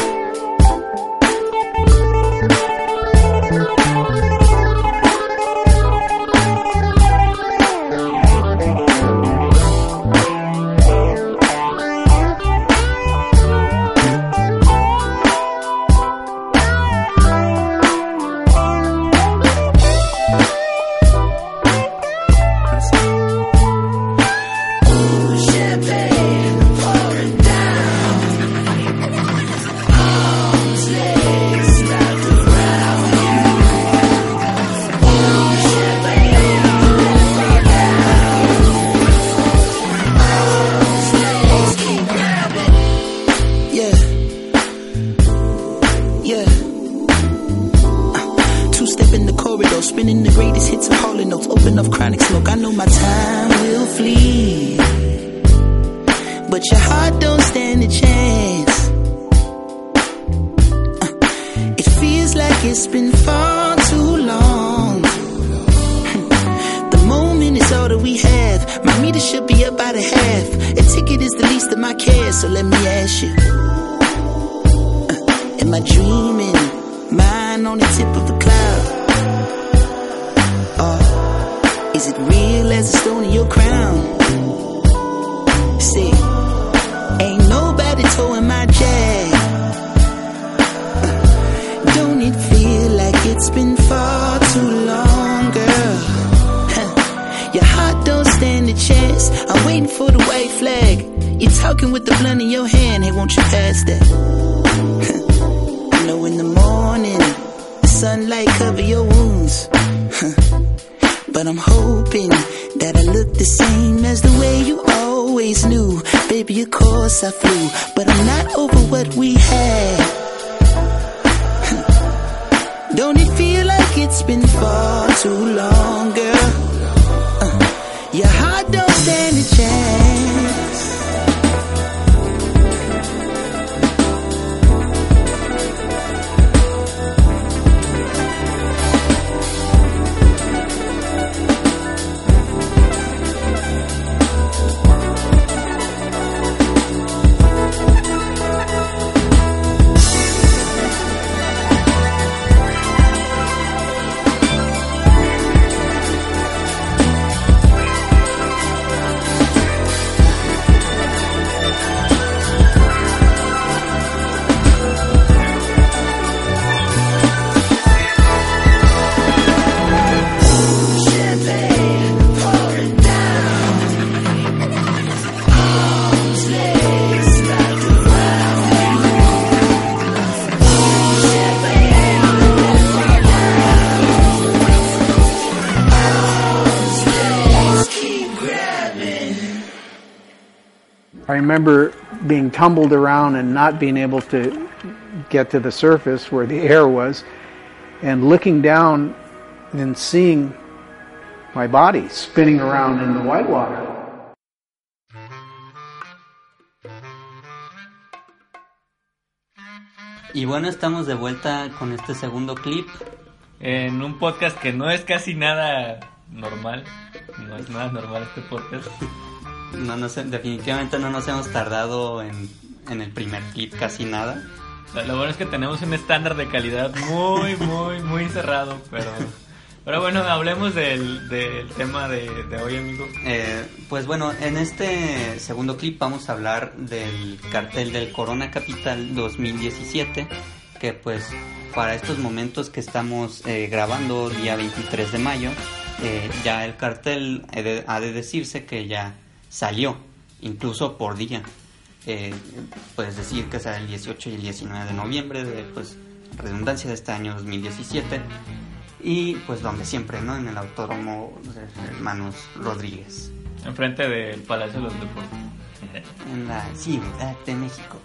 Remember being tumbled around and not being able to get to the surface where the air was, and looking down and seeing my body spinning around in the whitewater. Y bueno, estamos de vuelta con este segundo clip. En un podcast que no es casi nada normal. No es nada normal este podcast. No nos, definitivamente no nos hemos tardado en, en el primer clip casi nada. Lo, lo bueno es que tenemos un estándar de calidad muy, muy, muy cerrado, pero... Pero bueno, hablemos del, del tema de, de hoy, amigo. Eh, pues bueno, en este segundo clip vamos a hablar del cartel del Corona Capital 2017, que pues para estos momentos que estamos eh, grabando día 23 de mayo, eh, ya el cartel ha de, ha de decirse que ya salió, incluso por día. Eh, puedes decir que será el 18 y el 19 de noviembre de pues redundancia de este año 2017 y pues donde siempre, ¿no? En el autódromo de Hermanos Rodríguez, Enfrente del Palacio de los Deportes. en la Ciudad de México.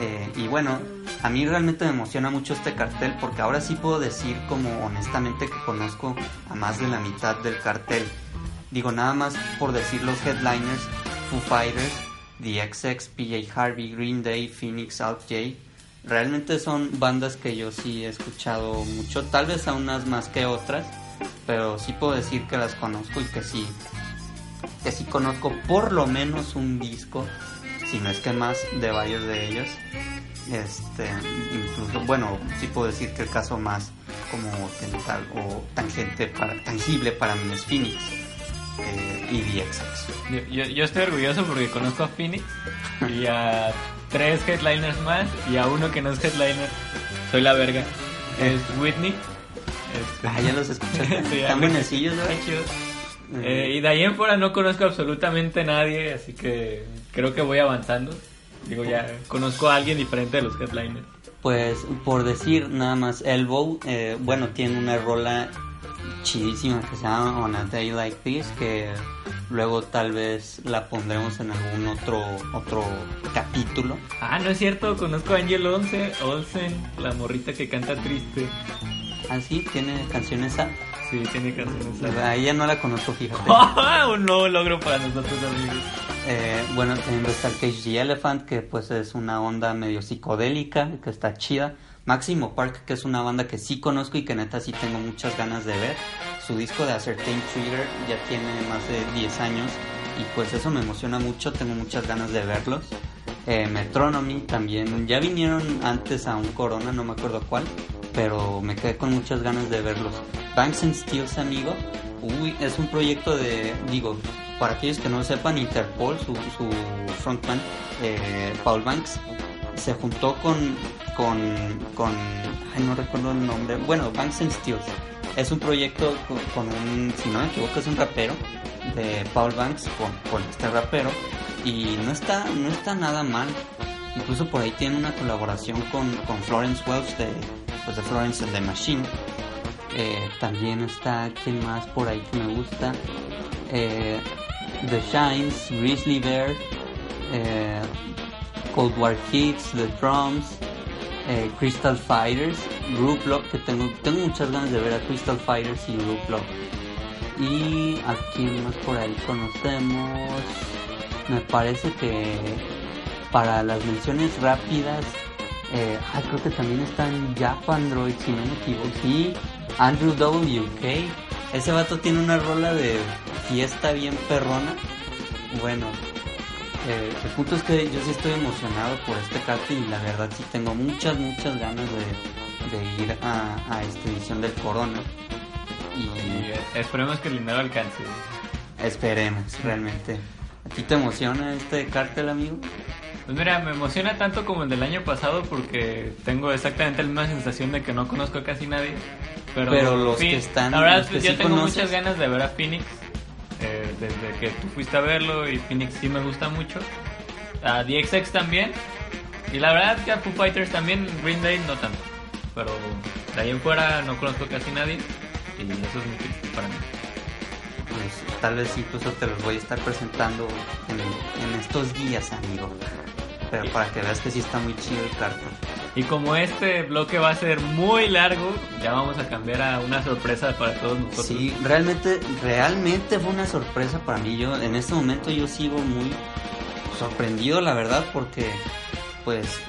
Eh, y bueno, a mí realmente me emociona mucho este cartel porque ahora sí puedo decir como honestamente que conozco a más de la mitad del cartel. Digo, nada más por decir los headliners, Foo Fighters, The XX, PJ Harvey, Green Day, Phoenix, Out J. Realmente son bandas que yo sí he escuchado mucho, tal vez a unas más que otras, pero sí puedo decir que las conozco y que sí, que sí conozco por lo menos un disco, si no es que más, de varios de ellos. Este, incluso, bueno, sí puedo decir que el caso más como o tangente para, tangible para mí es Phoenix eh, y The XX. Yo, yo, yo estoy orgulloso porque conozco a Phoenix y a tres headliners más y a uno que no es headliner. Soy la verga. Es Whitney. Este, Ah, ya los escuché. Sí, Están buenecillos, ¿no? Chidos. Eh, y de ahí en fuera no conozco absolutamente a nadie, así que creo que voy avanzando. Digo, ya conozco a alguien diferente de los headliners. Pues por decir nada más, Elbow, eh, bueno, tiene una rola chidísima que se llama On a Day Like This, que luego tal vez la pondremos en algún otro otro capítulo. Ah, no es cierto, conozco a Angel Olsen, Olsen, la morrita que canta triste. Ah, sí, tiene canciones A. Sí, tiene canciones. A ella no la conozco, fíjate. Un nuevo logro para nosotros, amigos. Eh, bueno, también está el Cage the Elephant, que pues es una onda medio psicodélica, que está chida. Máximo Park, que es una banda que sí conozco y que neta sí tengo muchas ganas de ver. Su disco de Ascertain Trigger ya tiene más de 10 años y pues eso me emociona mucho, tengo muchas ganas de verlos. Eh, Metronomy también, ya vinieron antes a un Corona, no me acuerdo cuál, pero me quedé con muchas ganas de verlos. Banks and Steels, amigo, uy, es un proyecto de, digo, para aquellos que no sepan, Interpol, su, su frontman, eh, Paul Banks, se juntó con, con, con, ay, no recuerdo el nombre, bueno, Banks and Steels. Es un proyecto con, un, si no me equivoco, es un rapero de Paul Banks con, este rapero y no está, no está nada mal. Incluso por ahí tiene una colaboración con, con Florence Welch de, pues de Florence and the Machine. Eh, también está, ¿quién más por ahí que me gusta? Eh, the Shines, Grizzly Bear, eh, Cold War Kids, The Drums, eh, Crystal Fighters, Group Lock, que tengo, tengo muchas ganas de ver a Crystal Fighters y Group Lock. Y aquí más por ahí conocemos. Me parece que para las menciones rápidas, ah, creo que también está en Japan Android, si no me equivoco. Sí, Andrew WK. Ese vato tiene una rola de fiesta bien perrona. Bueno, eh, el punto es que yo sí estoy emocionado por este karting y la verdad sí tengo muchas, muchas ganas de, de ir a, a esta edición del Corona. Y Y esperemos que el dinero alcance. esperemos, realmente. ¿A ti te emociona este cartel, amigo? Pues mira, me emociona tanto como el del año pasado porque tengo exactamente la misma sensación de que no conozco a casi nadie. Pero, Pero los que están- La verdad, yo sí tengo conoces. muchas ganas de ver a Phoenix. Eh, desde que tú fuiste a verlo y Phoenix sí me gusta mucho. A DXX también. Y la verdad que a Foo Fighters también, Green Day no tanto. Pero de ahí en fuera no conozco casi nadie. Y eso es muy triste para mí. Pues tal vez incluso te los voy a estar presentando en, en estos días, amigo. Pero para que veas que sí está muy chido el cartel. Y como este bloque va a ser muy largo, ya vamos a cambiar a una sorpresa para todos nosotros. Sí, realmente, realmente fue una sorpresa para mí. Yo en este momento yo sigo muy sorprendido, la verdad, porque pues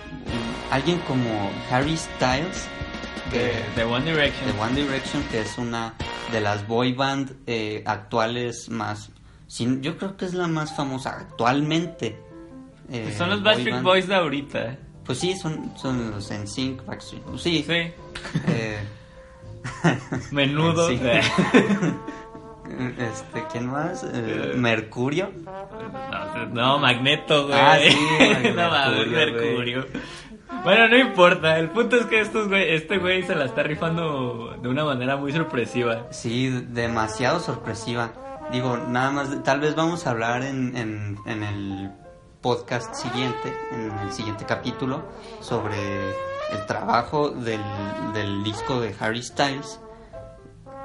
alguien como Harry Styles de, de One Direction. de One Direction, que es una de las boy band eh, actuales más, sin, yo creo que es la más famosa actualmente. Eh, Son los Backstreet. Boys de ahorita. Pues sí, son, son los NSYNC, Backstreet. Sí. Sí. eh, Menudo. Sí. este, ¿quién más? Eh, Mercurio. No, no, Magneto, güey. Ah, sí, no mames, Mercurio, güey. Mercurio. Bueno, no importa. El punto es que estos güey, este güey se la está rifando de una manera muy sorpresiva. Sí, demasiado sorpresiva. Digo, nada más, tal vez vamos a hablar en, en, en el podcast siguiente, en el siguiente capítulo, sobre el trabajo del, del disco de Harry Styles.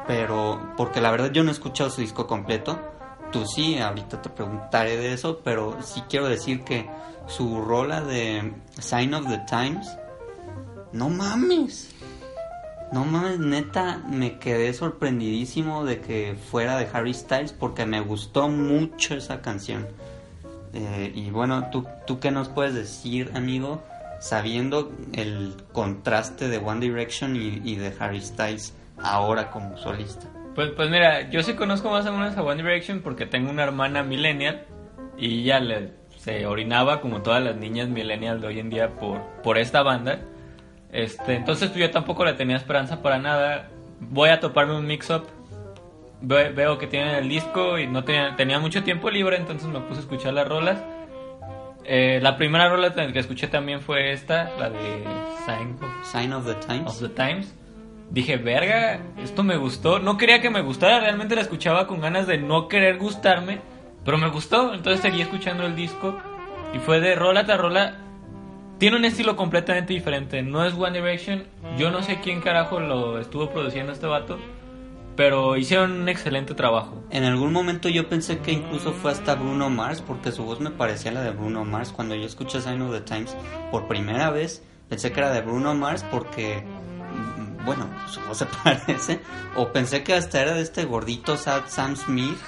Pero, porque la verdad yo no he escuchado su disco completo. Tú sí, ahorita te preguntaré de eso, pero sí quiero decir que su rola de Sign of the Times, no mames. No mames, neta, me quedé sorprendidísimo de que fuera de Harry Styles porque me gustó mucho esa canción. Eh, y bueno, ¿tú, ¿tú qué nos puedes decir, amigo, sabiendo el contraste de One Direction y, de Harry Styles ahora como solista? Pues, pues mira, yo sí conozco más o menos a One Direction porque tengo una hermana millennial y ella se orinaba como todas las niñas millennial de hoy en día por, por esta banda. Este, entonces yo tampoco le tenía esperanza para nada. Voy a toparme un mix-up. Ve- veo que tienen el disco y no tenía, tenía mucho tiempo libre, entonces me puse a escuchar las rolas. Eh, la primera rola que escuché también fue esta, la de Sign of Sign of the Times. of the Times. Dije, verga, esto me gustó. No quería que me gustara, realmente la escuchaba con ganas de no querer gustarme, pero me gustó. Entonces seguí escuchando el disco y fue de rola tras rola. Tiene un estilo completamente diferente. No es One Direction. Yo no sé quién carajo lo estuvo produciendo este vato, pero hicieron un excelente trabajo. En algún momento yo pensé que incluso fue hasta Bruno Mars, porque su voz me parecía la de Bruno Mars. Cuando yo escuché Sign of the Times por primera vez, pensé que era de Bruno Mars porque, mm, bueno, su voz se parece, o pensé que hasta era de este gordito Sad Sam Smith.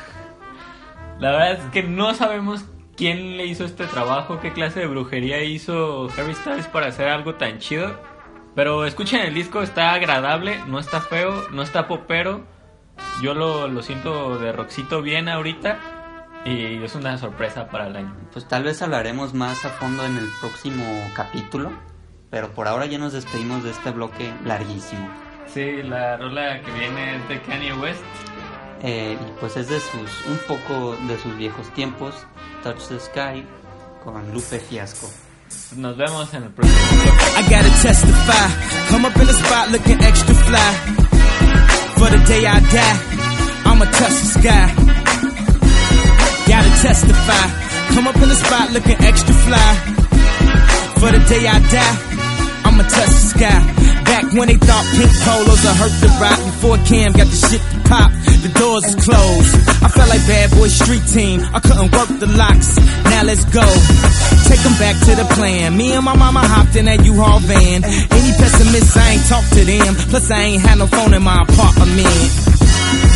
La verdad es que no sabemos quién le hizo este trabajo, qué clase de brujería hizo Harry Styles para hacer algo tan chido. Pero escuchen el disco, está agradable, no está feo, no está popero. Yo lo, lo siento de rockcito bien ahorita y es una sorpresa para el año. Pues tal vez hablaremos más a fondo en el próximo capítulo, pero por ahora ya nos despedimos de este bloque larguísimo. Sí, la rola que viene es de Kanye West. Eh, y pues es de sus, un poco de sus viejos tiempos, Touch the Sky, con Lupe Fiasco. Nos vemos en el próximo. I gotta testify. Come up in the spot looking extra fly. For the day I die, I'ma touch the sky. Gotta testify. Come up in the spot looking extra fly. For the day I die, I'ma touch the sky. Back when they thought pink polos would hurt the rock. Before Cam got the shit to pop, the doors is closed. I felt like bad boy street team. I couldn't work the locks. Now let's go. Take 'em back to the plan. Me and my mama hopped in that U-Haul van. Any pessimists, I ain't talk to them. Plus, I ain't had no phone in my apartment.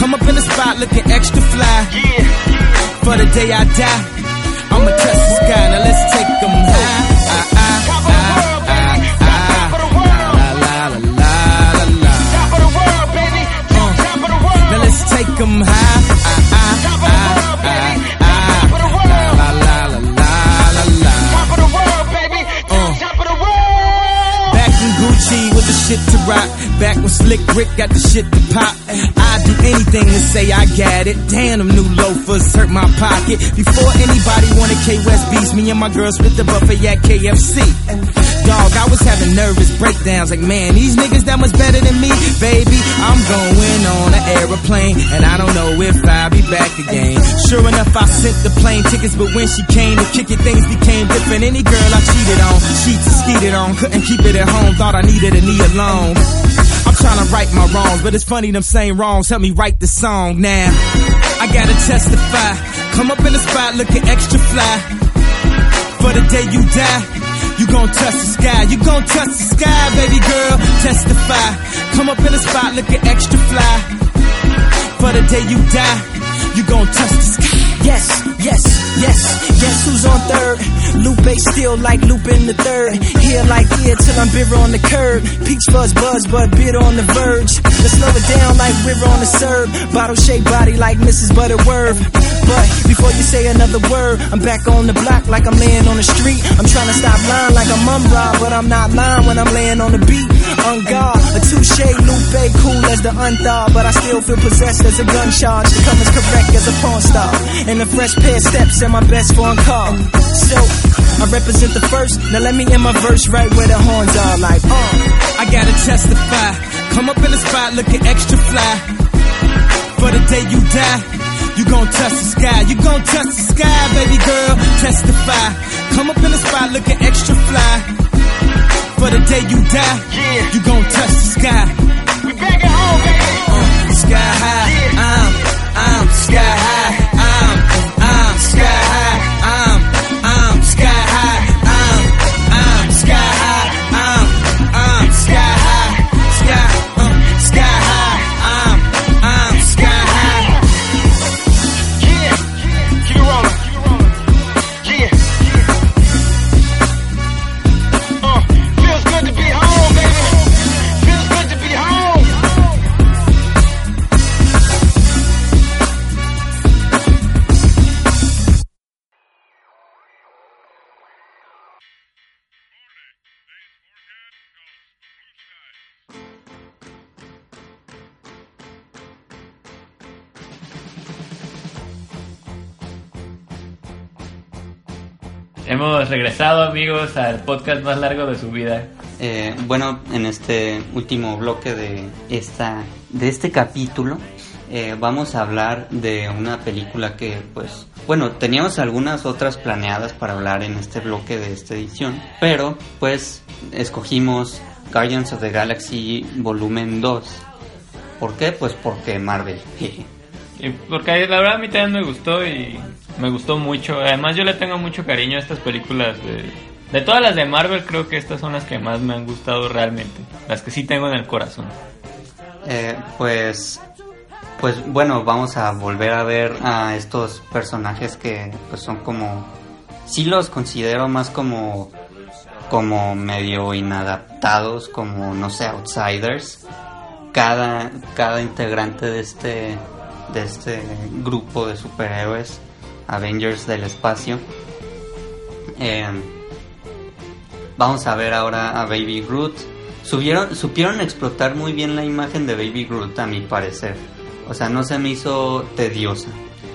Come up in the spot looking extra fly. For the day I die, I'ma touch the sky. Now let's take 'em high. Ah, ah, ah, ah, ah. La, la, la, la, la, la. Uh. Now let's take 'em high. Shit to rock. Back when Slick Rick got the shit to pop. I'd do anything to say I got it. Damn, them new loafers hurt my pocket. Before anybody wanted K West beats, me and my girls split the buffet at KFC. Dog, I was having nervous breakdowns like, man, these niggas that much better than me. Baby, I'm going on an aeroplane, and I don't know if I'll be back again. Sure enough, I sent the plane tickets, but when she came to kick it, things became different. Any girl I cheated on, she skeeted on, couldn't keep it at home, thought I needed a knee alone. I'm trying to right my wrongs, but it's funny them same wrongs help me write the song now. I gotta testify. Come up in the spot looking extra fly. For the day you die, you gon' touch the sky. You gon' touch the sky, baby girl. Testify. Come up in the spot looking extra fly. For the day you die, you gon' touch the sky. Yes, yes, yes. Guess who's on third? Lupe still like Lupin the third. Here like here till I'm bitter on the curb. Peach fuzz buzz, but bitter on the verge. Let's slow it down like we're on the serve. Bottle shaped body like Mrs. Butterworth. But before you say another word, I'm back on the block like I'm laying on the street. I'm trying to stop lying like I'm Umbra, but I'm not lying when I'm laying on the beat. On guard, a touche, Lupe, cool as the unthaw, but I still feel possessed as a gun charge. To come as correct as a porn star. And a fresh pair of steps and my best foreign call. So, I represent the first. Now let me end my verse right where the horns are like, uh. I gotta testify. Come up in the spot looking extra fly. For the day you die, you gon' touch the sky. You gon' touch the sky, baby girl. Testify. Come up in the spot looking extra fly. For the day you die, yeah. you gon' touch the sky. We back at home, baby. Uh, sky high, I'm, I'm uh, uh, sky high, I'm, I'm sky high, Hemos regresado, amigos, al podcast más largo de su vida. Eh, bueno, en este último bloque de esta de este capítulo eh, vamos a hablar de una película que, pues, bueno, teníamos algunas otras planeadas para hablar en este bloque de esta edición, pero pues escogimos Guardians of the Galaxy Volumen 2. ¿Por qué? Pues porque Marvel. Porque la verdad a mí también me gustó y me gustó mucho. Además yo le tengo mucho cariño a estas películas de... De todas las de Marvel creo que estas son las que más me han gustado realmente. Las que sí tengo en el corazón. Eh, pues pues bueno, vamos a volver a ver a estos personajes que pues son como sí los considero más como como medio inadaptados, como no sé, outsiders. Cada cada integrante de este de este grupo de superhéroes Avengers del espacio. Eh, vamos a ver ahora a Baby Groot. Subieron, supieron explotar muy bien la imagen de Baby Groot, a mi parecer. O sea, no se me hizo tediosa.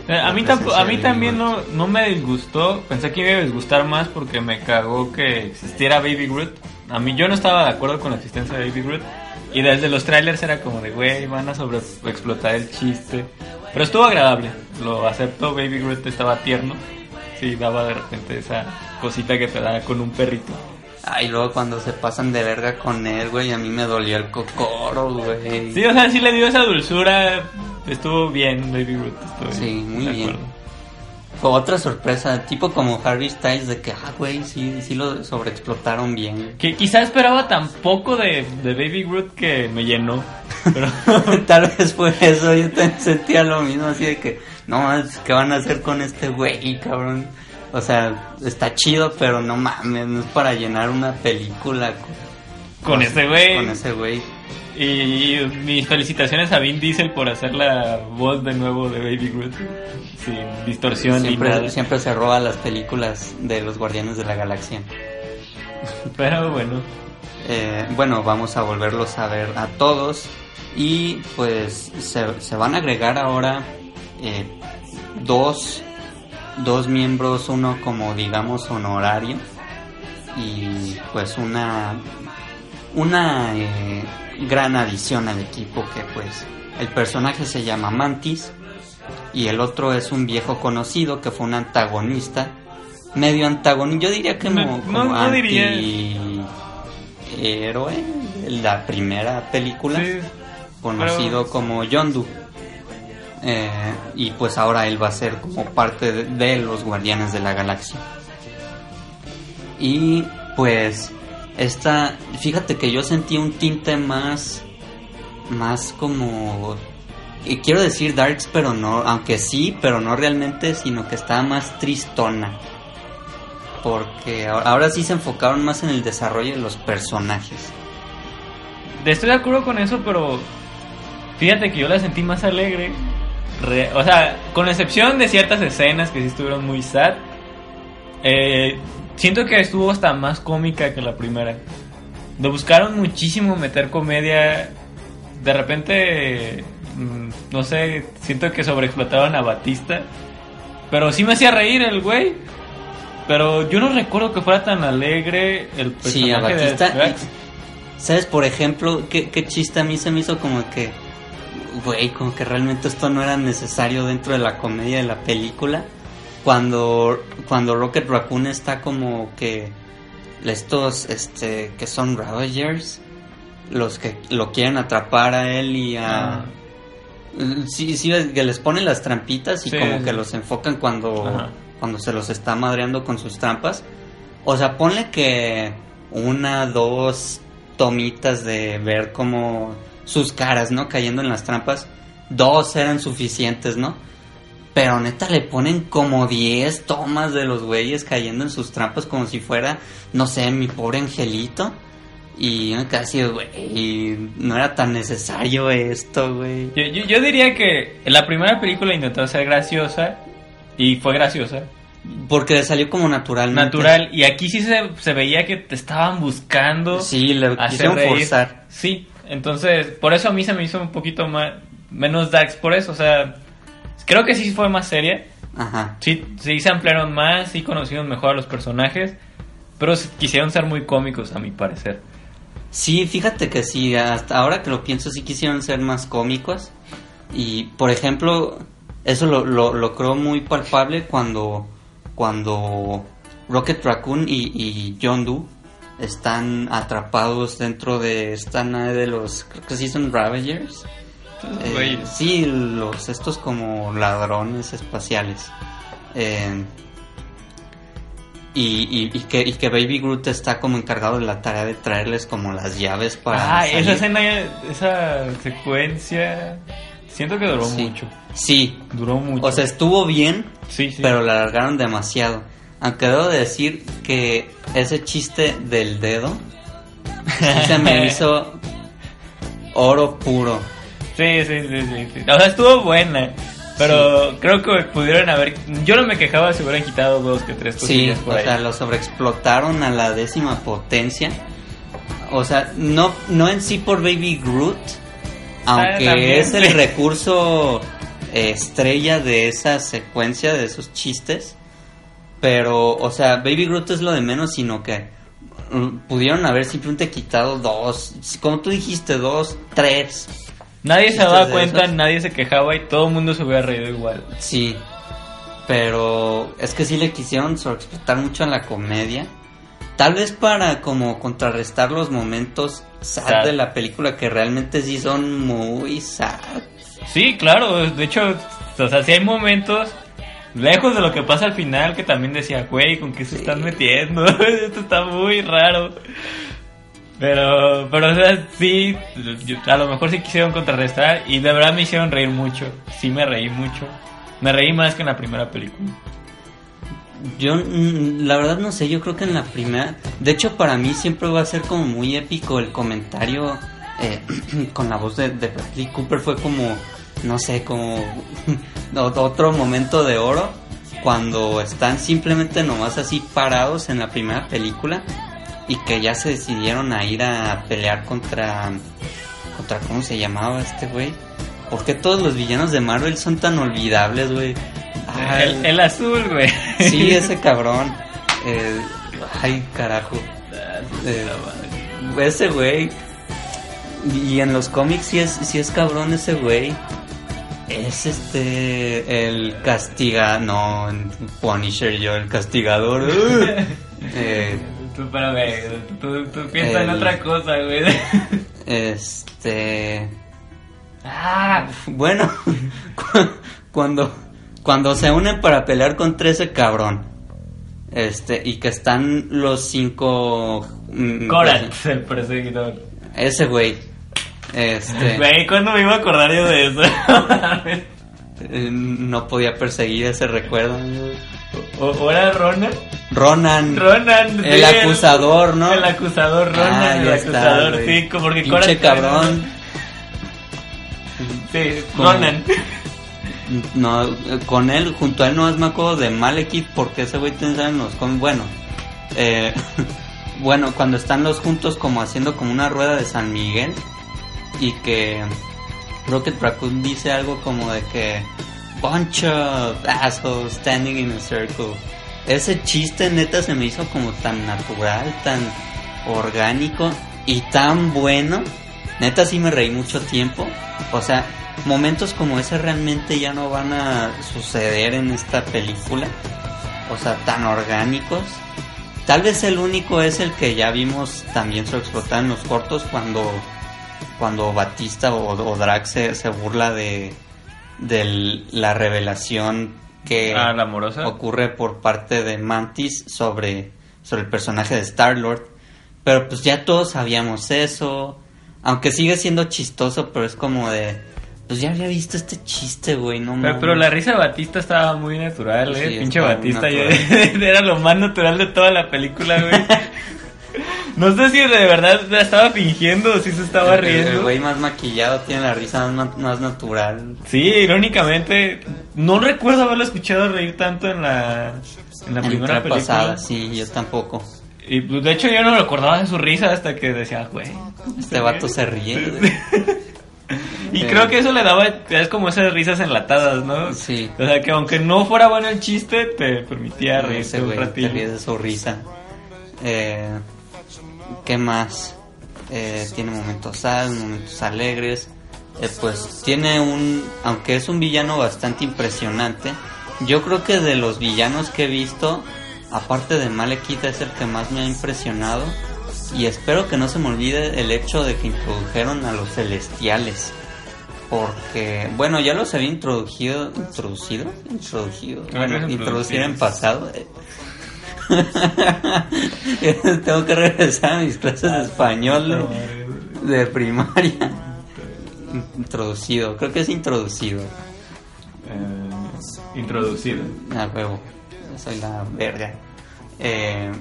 Eh, a mí, tampo- presencia a mí también no, no me disgustó. Pensé que iba a disgustar más porque me cagó que existiera Baby Groot. A mí yo no estaba de acuerdo con la existencia de Baby Groot. Y desde los trailers era como de, güey, van a sobre explotar el chiste. Pero estuvo agradable. Lo acepto. Baby Groot estaba tierno. Sí, daba de repente esa cosita que te da con un perrito. Ay, luego cuando se pasan de verga con él, güey, a mí me dolió el cocoro, güey. Sí, o sea, sí le dio esa dulzura. Estuvo bien, Baby Groot. estuvo Sí, muy de bien. acuerdo. Fue otra sorpresa, tipo como Harry Styles, de que, ah, güey, sí, sí lo sobreexplotaron bien. Que quizá esperaba tan poco de, de Baby Groot que me llenó. Pero Tal vez fue eso, yo también sentía lo mismo, así de que, no, es- ¿qué van a hacer con este güey, cabrón? O sea, está chido, pero no mames, no es para llenar una película con, con ese güey. con ese güey. Y mis felicitaciones a Vin Diesel por hacer la voz de nuevo de Baby Groot. Sin distorsión ni Siempre, nada. siempre se roba las películas de los Guardianes de la Galaxia. Pero bueno. Eh, bueno, vamos a volverlos a ver a todos. Y pues se, se van a agregar ahora eh, dos, dos miembros, uno como digamos honorario y pues una, una eh, gran adición al equipo que pues el personaje se llama Mantis y el otro es un viejo conocido que fue un antagonista, medio antagonista, yo diría que No, como, no- no diría. anti- héroe la primera película Sí, conocido pero- como Yondu Eh, y pues ahora él va a ser como parte de, de los Guardianes de la Galaxia y pues esta fíjate que yo sentí un tinte más más como y quiero decir darks pero no aunque sí pero no realmente sino que estaba más tristona porque ahora, sí se enfocaron más en el desarrollo de los personajes Estoy de acuerdo con eso, pero fíjate que yo la sentí más alegre. Re- o sea, con excepción de ciertas escenas que sí estuvieron muy sad, eh, siento que estuvo hasta más cómica que la primera. Le buscaron muchísimo meter comedia. De repente, mm, no sé, siento que sobreexplotaron a Batista. Pero sí me hacía reír el güey. Pero yo no recuerdo que fuera tan alegre el personaje Sí, a Batista. ¿Sabes? Por ejemplo, ¿qué, qué chiste a mí se me hizo como que, güey, como que realmente esto no era necesario dentro de la comedia de la película. Cuando, cuando Rocket Raccoon está como que estos, este, que son Ravagers, los que lo quieren atrapar a él y a... Ah. Sí, sí, que les ponen las trampitas y Sí, como sí. que los enfocan cuando, Ajá. cuando se los está madreando con sus trampas. O sea, ponle que una, dos tomitas de ver como sus caras, ¿no? Cayendo en las trampas. Dos eran suficientes, ¿no? Pero neta le ponen como 10 tomas de los güeyes cayendo en sus trampas como si fuera, no sé, mi pobre angelito. Y yo casi, güey, no era tan necesario esto, güey. Yo, yo, yo diría que la primera película intentó ser graciosa y fue graciosa, Porque le salió como naturalmente. natural. Y aquí sí se, se veía que te estaban buscando. Sí, le quisieron forzar. Sí, entonces por eso a mí se me hizo un poquito más menos Dax por eso. O sea, creo que sí fue más seria. Ajá. Sí, sí se ampliaron más, sí conocieron mejor a los personajes. Pero quisieron ser muy cómicos, a mi parecer. Sí, fíjate que sí, hasta ahora que lo pienso sí quisieron ser más cómicos. Y, por ejemplo, eso lo, lo, lo creo muy palpable cuando, cuando Rocket Raccoon y, y John Doe están atrapados dentro de esta nave de los, creo que sí son Ravagers. Eh, sí, los estos como ladrones espaciales. Eh, y, y, y que, y que Baby Groot está como encargado de la tarea de traerles como las llaves para... Ah, esa escena, esa secuencia, siento que duró Sí. mucho. Sí, Duró mucho. o sea, estuvo bien, sí, sí. pero la alargaron demasiado. Aunque debo de decir que ese chiste del dedo se me hizo oro puro. Sí, sí, sí, sí, sí. O sea, estuvo buena. Pero creo que pudieron haber. Yo no me quejaba si hubieran quitado dos que tres Sí, cosillas por o ahí. sea, lo sobreexplotaron a la décima potencia. O sea, no, no en sí por Baby Groot, aunque Ah, es el sí. recurso estrella de esa secuencia, de esos chistes. Pero, o sea, Baby Groot es lo de menos, sino que mm, pudieron haber simplemente quitado dos, como tú dijiste, dos, tres. Nadie se daba cuenta, nadie se quejaba y todo el mundo se hubiera reído igual. Sí, pero es que sí le quisieron sobreexplotar mucho a la comedia. Tal vez para como contrarrestar los momentos sad, Sad. de la película que realmente sí son muy sad. Sí, claro, de hecho, o sea, sí hay momentos lejos de lo que pasa al final que también decía, güey, ¿con qué se están metiendo? Esto está muy raro. Pero, pero, o sea, sí, a lo mejor sí quisieron contrarrestar y de verdad me hicieron reír mucho. Sí me reí mucho. Me reí más que en la primera película. Yo, mm, la verdad no sé, yo creo que en la primera... De hecho, para mí siempre va a ser como muy épico el comentario eh, con la voz de, de Bradley Cooper. Fue como, no sé, como otro momento de oro. Cuando están simplemente nomás así parados en la primera película y que ya se decidieron a ir a pelear contra... contra ¿Cómo se llamaba este güey? ¿Por qué todos los villanos de Marvel son tan olvidables, güey? Ah, El, el azul, güey. Sí, ese cabrón. Eh, ay, carajo. Eh, ese güey. Y en los cómics sí es, sí es cabrón ese güey. Es este. El castiga. No, Punisher yo, el castigador. Eh, Tú, espérame, tú, tú piensas en otra cosa, güey. este. ah, Bueno, cu- cuando, cuando se unen para pelear contra ese cabrón. Este, y que están los cinco. mm, Korak, pues, el perseguidor. ese güey. Este. Güey, ¿cuándo me iba a acordar yo de eso? eh, no podía perseguir ese recuerdo. ¿O, o era Ronan? Ronan. Ronan. El sí, acusador, ¿no? El acusador, Ronan, Ah, el está, acusador, güey. sí, como porque Pinche cabrón. Sí, Como- Ronan. No, con él, junto a él no es me acuerdo de Malekith porque ese güey tiene en los cómics. Bueno, eh, bueno, cuando están los juntos como haciendo como una rueda de San Miguel y que Rocket Raccoon dice algo como de que bunch of assholes standing in a circle. Ese chiste neta se me hizo como tan natural, tan orgánico y tan bueno. Neta sí me reí mucho tiempo. O sea, momentos como ese realmente ya no van a suceder en esta película. O sea, tan orgánicos. Tal vez el único es el que ya vimos también sobreexplotar en los cortos cuando cuando Batista o, o Drax se, se burla de, de la revelación que Ah, la amorosa. ocurre por parte de Mantis sobre, sobre el personaje de Star-Lord. Pero pues ya todos sabíamos eso. Aunque sigue siendo chistoso, pero es como de... Pues ya había visto este chiste, güey, no Pero, mames. pero la risa de Batista estaba muy natural, eh. Sí, Pinche Batista era lo más natural de toda la película, güey. No sé si de verdad la estaba fingiendo o si se estaba El- El riendo. güey más maquillado tiene la risa más, más natural. Sí, irónicamente, no recuerdo haberlo escuchado reír tanto en la, en la En primera la película. pasada, sí, yo tampoco. Y pues, de hecho yo no recordaba de su risa hasta que decía, güey. Este vato se ríe. Y creo que eso le daba, es como esas risas enlatadas, ¿no? Sí. O sea, que aunque no fuera bueno el chiste, te permitía reírte Ese un güey te ríes de su risa. Eh, ¿Qué más? eh, tiene momentos sad, momentos alegres. Eh, pues tiene un, aunque es un villano bastante impresionante, yo creo que de los villanos que he visto, aparte de Malekith es el que más me ha impresionado y espero que no se me olvide el hecho de que introdujeron a los celestiales. Porque, bueno, ya los había introducido, introducido, introducido, bueno, Bueno, introducido en pasado. Tengo que regresar a mis clases de español de, de primaria. Introducido, creo que es introducido. Eh, introducido. A huevo, soy la verga. Eh,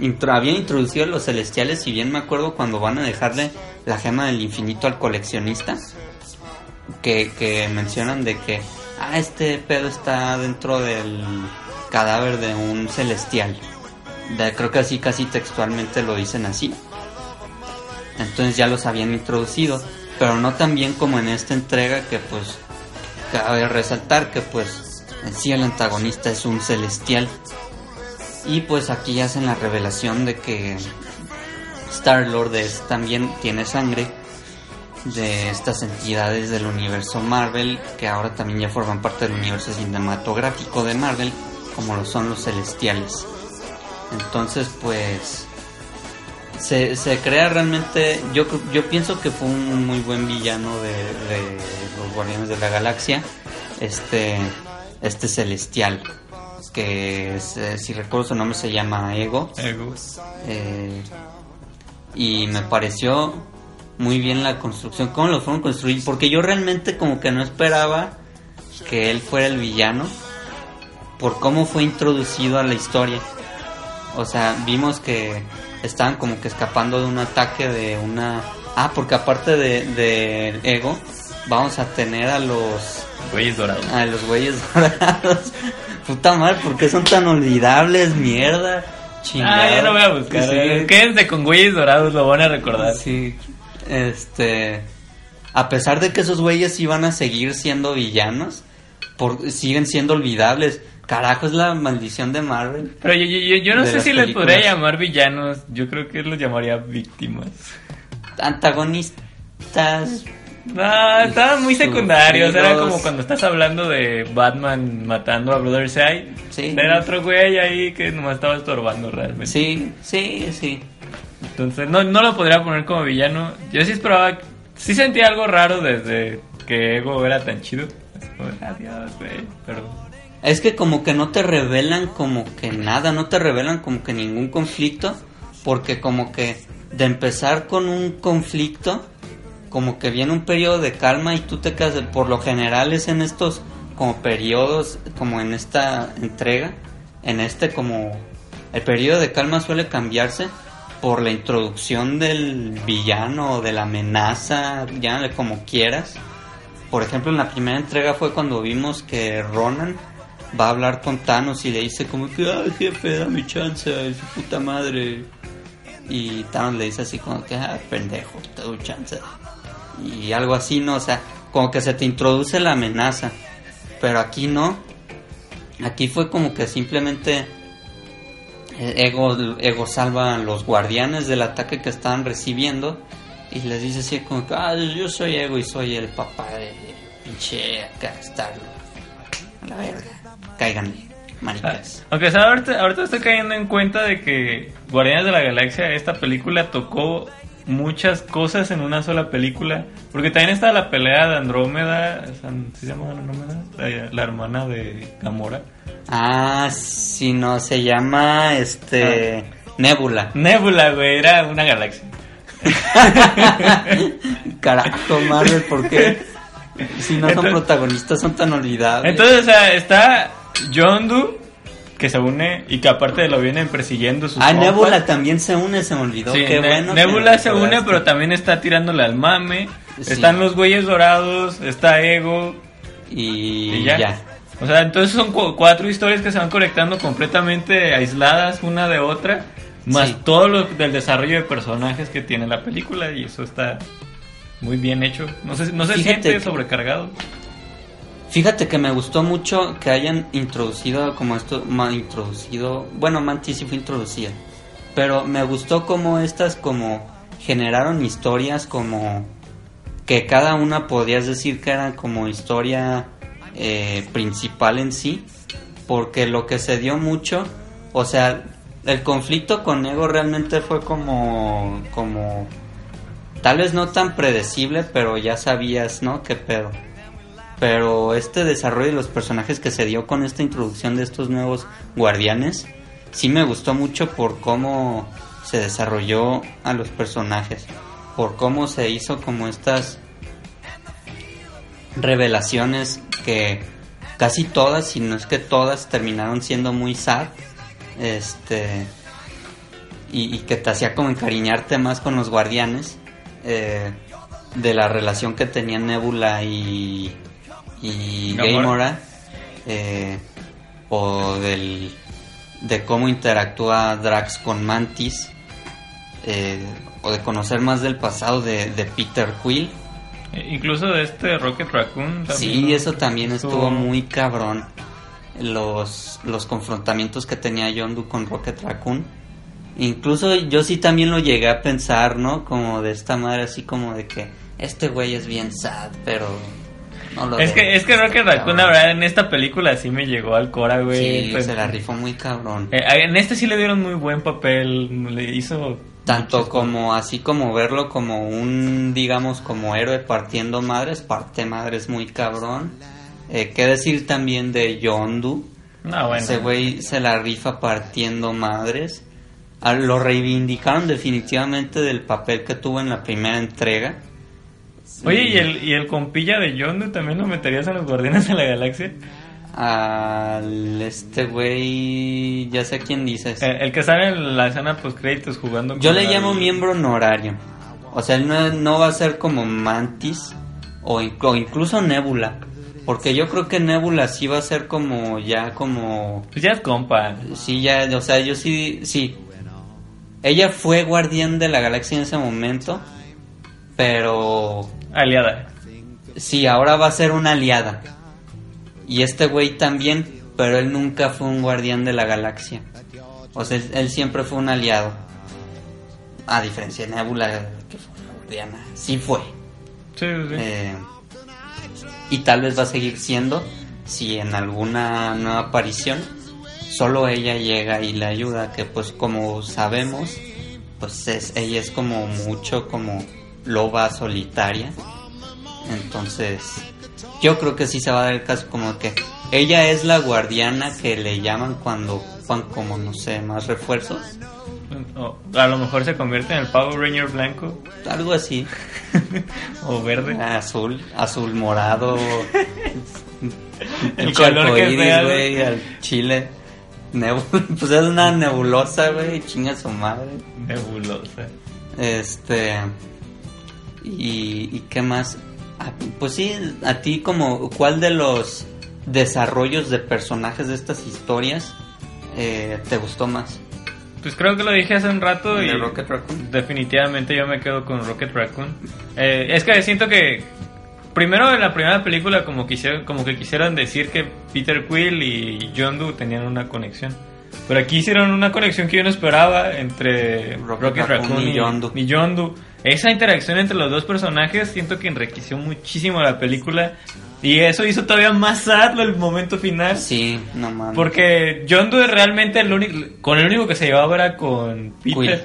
intro- introducido a los celestiales, si bien me acuerdo cuando van a dejarle la gema del infinito al coleccionista, que, que mencionan de que, ah, este pedo está dentro del cadáver de un celestial. De- creo que así casi textualmente lo dicen así. Entonces ya los habían introducido, pero no tan bien como en esta entrega que pues cabe resaltar que pues en sí el antagonista es un celestial. Y pues aquí hacen la revelación de que Star Lord es, también tiene sangre de estas entidades del universo Marvel que ahora también ya forman parte del universo cinematográfico de Marvel como lo son los celestiales. Entonces pues se, se crea realmente, yo, yo pienso que fue un muy buen villano de, de los Guardianes de la Galaxia, este, este celestial, que es, eh, si recuerdo su nombre se llama Ego, Ego. eh, y me pareció muy bien la construcción, cómo lo fueron construir, porque yo realmente como que no esperaba que él fuera el villano, por cómo fue introducido a la historia. O sea, vimos que estaban como que escapando de un ataque de una... Ah, porque aparte de, de Ego, vamos a tener a los... Güeyes dorados. A los güeyes dorados. Puta madre, ¿por qué son tan olvidables? Mierda. Chingado. Ah, ya lo voy a buscar. Sí. eh. Quédense con güeyes dorados, lo van a recordar. Sí. Este. A pesar de que esos güeyes iban a seguir siendo villanos, por, siguen siendo olvidables. Carajo, es la maldición de Marvel. Pero yo, yo, yo- yo no sé si les películas. podría llamar villanos. Yo creo que los llamaría víctimas. Antagonistas. No, estaban muy secundarios. Era como cuando estás hablando de Batman matando a Brother Side. Sí. Era otro güey ahí que nomás estaba estorbando realmente. Sí, sí, sí. Entonces, no, no lo podría poner como villano. Yo sí esperaba. Sí sentía algo raro desde que Ego era tan chido. Así como, Adiós, güey. Pero. Es que como que no te revelan como que nada, no te revelan como que ningún conflicto, porque como que de empezar con un conflicto, como que viene un periodo de calma y tú te quedas, por lo general es en estos como periodos, como en esta entrega, en este como el periodo de calma suele cambiarse por la introducción del villano o de la amenaza, llámale como quieras. Por ejemplo, en la primera entrega fue cuando vimos que Ronan va a hablar con Thanos y le dice como que, ay jefe, dame chance, ay, su puta madre. Y Thanos le dice así como que, ah, pendejo, te doy chance. Y algo así, ¿no? O sea, como que se te introduce la amenaza. Pero aquí no. Aquí fue como que simplemente eh, Ego, Ego salva a los guardianes del ataque que estaban recibiendo. Y les dice así como que, ah, yo soy Ego y soy el papá de pinche acá, Star-Lord". A la verga. Cáiganle, maricas. Aunque ¿sabes? ahorita, ahorita estoy cayendo en cuenta de que Guardianes de la Galaxia, esta película tocó muchas cosas en una sola película. Porque también está la pelea de Andrómeda. ¿San- ¿Se llama Andrómeda? La, la hermana de Gamora. Ah, sí, no, se llama este Nebula. Nebula, güey, era una galaxia. Carajo, Marvel, ¿por qué? Si no son Entonces- protagonistas, son tan olvidables. Entonces, o sea, está Yondu, que se une y que aparte lo vienen persiguiendo sus ah, compas. Nebula también se une, se me olvidó. Sí, Qué Ne- bueno. Nebula se une, pero también está tirándole al mame. Sí. Están los güeyes dorados, está Ego Y, y ya. ya. O sea, entonces son cu- cuatro historias que se van conectando completamente aisladas una de otra, más Sí. todo lo del desarrollo de personajes que tiene la película y eso está muy bien hecho. No se, no se Fíjate siente sobrecargado. Fíjate que me gustó mucho que hayan introducido como esto, introducido, bueno, Mantis sí fue introducida, pero me gustó como estas como generaron historias como que cada una podías decir que era como historia eh, principal en sí, porque lo que se dio mucho, o sea, el conflicto con Ego realmente fue como, como, tal vez no tan predecible, pero ya sabías, ¿no? ¿Qué pedo? Pero este desarrollo de los personajes que se dio con esta introducción de estos nuevos guardianes, sí me gustó mucho por cómo se desarrolló a los personajes, por cómo se hizo como estas revelaciones que casi todas, si no es que todas, terminaron siendo muy sad. Este. Y, que te hacía como encariñarte más con los guardianes. eh, de la relación que tenían Nebula y. y Gamora. Eh, o del. de cómo interactúa Drax con Mantis. eh, o de conocer más del pasado de, de Peter Quill. Eh, Incluso de este Rocket Raccoon. también, Sí, eso también estuvo muy cabrón. Los, los confrontamientos que tenía Yondu con Rocket Raccoon. Incluso yo sí también lo llegué a pensar, ¿no? Como de esta madre, así como de que este güey es bien sad, pero no lo Es veo. que, es que Rocket Raccoon, la verdad, en esta película sí me llegó al cora, güey. Sí, Pues, se la rifó muy cabrón. eh, en este sí le dieron muy buen papel. Le hizo. Tanto como así como verlo como un, digamos, como héroe partiendo madres, parte madres muy cabrón. Eh, ¿Qué decir también de Yondu? No, bueno. Ese güey se la rifa partiendo madres. Ah, Lo reivindicaron definitivamente del papel que tuvo en la primera entrega. Oye, ¿y el, ¿y el compilla de Yondu también lo meterías a los Guardianes de la Galaxia? Al este güey, ya sé quién dices. El, el que sale en la escena post créditos jugando Yo le la- llamo miembro honorario. O sea, él no, no va a ser como Mantis o incluso Nebula. Porque yo creo que Nebula sí va a ser como ya como... Pues ya es compa. Sí, ya, o sea, yo sí, sí. Ella fue guardián de la galaxia en ese momento, pero Aliada. sí, ahora va a ser una aliada. Y este güey también, pero él nunca fue un guardián de la galaxia. O sea, él, siempre fue un aliado. A diferencia de Nebula, que fue una guardiana. Sí fue. Sí, sí. Eh, y tal vez va a seguir siendo si en alguna nueva aparición solo ella llega y le ayuda que pues como sabemos pues es, ella es como mucho como loba solitaria entonces yo creo que sí se va a dar el caso como que ella es la guardiana que le llaman cuando van como no sé más refuerzos O a lo mejor se convierte en el Power Ranger blanco algo así o verde. azul azul morado El El color que sea, güey, al chile. Pues es una nebulosa, güey, chinga su madre. Nebulosa. Este. ¿Y, y qué más? Ah, pues sí, a ti, como, ¿cuál de los desarrollos de personajes de estas historias eh, te gustó más? Pues creo que lo dije hace un rato y ¿De Rocket Raccoon? definitivamente yo me quedo con Rocket Raccoon. Eh, es que siento que primero en la primera película como quisieron, como que quisieron decir que Peter Quill y Yondu tenían una conexión. Pero aquí hicieron una conexión que yo no esperaba entre Rocket Rocket, Raccoon Raccoon y y, Yondu. y Yondu. Esa interacción entre los dos personajes siento que enriqueció muchísimo la película y eso hizo todavía más sad el momento final. Sí, no mames. Porque Yondu es realmente el único, con el único que se llevaba era con Peter.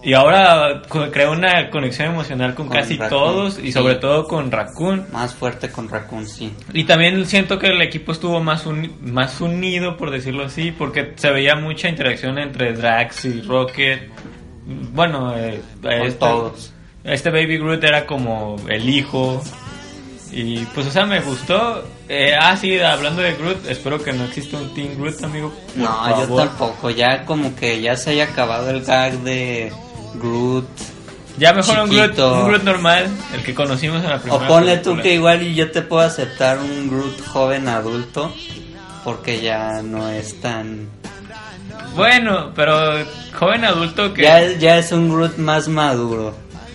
Y ahora creó una conexión emocional con, Con casi Raccoon, todos y sobre todo con Raccoon. Más fuerte con Raccoon, sí. Y también siento que el equipo estuvo más, uni- más unido, por decirlo así, porque se veía mucha interacción entre Drax y Rocket. Bueno, eh, este, todos. este Baby Groot era como el hijo. Y pues, o sea, me gustó. Eh, ah, sí, hablando de Groot, espero que no exista un Team Groot, amigo. No, yo tampoco. Ya como que ya se haya acabado el gag de Groot. Ya mejor un Groot, un Groot normal, el que conocimos en la primera O ponle tú película. que igual y yo te puedo aceptar un Groot joven adulto. Porque ya no es tan... Bueno, pero joven adulto que... Ya, ya es un Groot más maduro.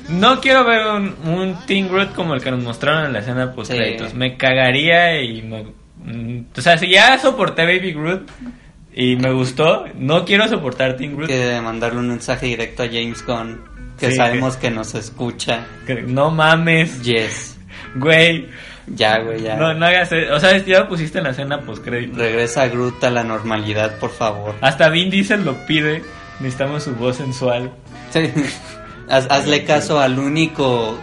No quiero ver un, un Teen Groot como el que nos mostraron en la escena post créditos. Sí. Me cagaría y me... mm, O sea, si ya soporté Baby Groot y me gustó, no quiero soportar Teen Groot. Que mandarle un mensaje directo a James Gunn. que Sí, sabemos que nos escucha. Que no mames, Yes. güey. Ya, güey, ya. No, no hagas eso. O sea, ya lo pusiste en la escena postcrédito. Regresa Groot a la normalidad, por favor. Hasta Vin Diesel lo pide. Necesitamos su voz sensual. Sí. Haz- hazle caso al único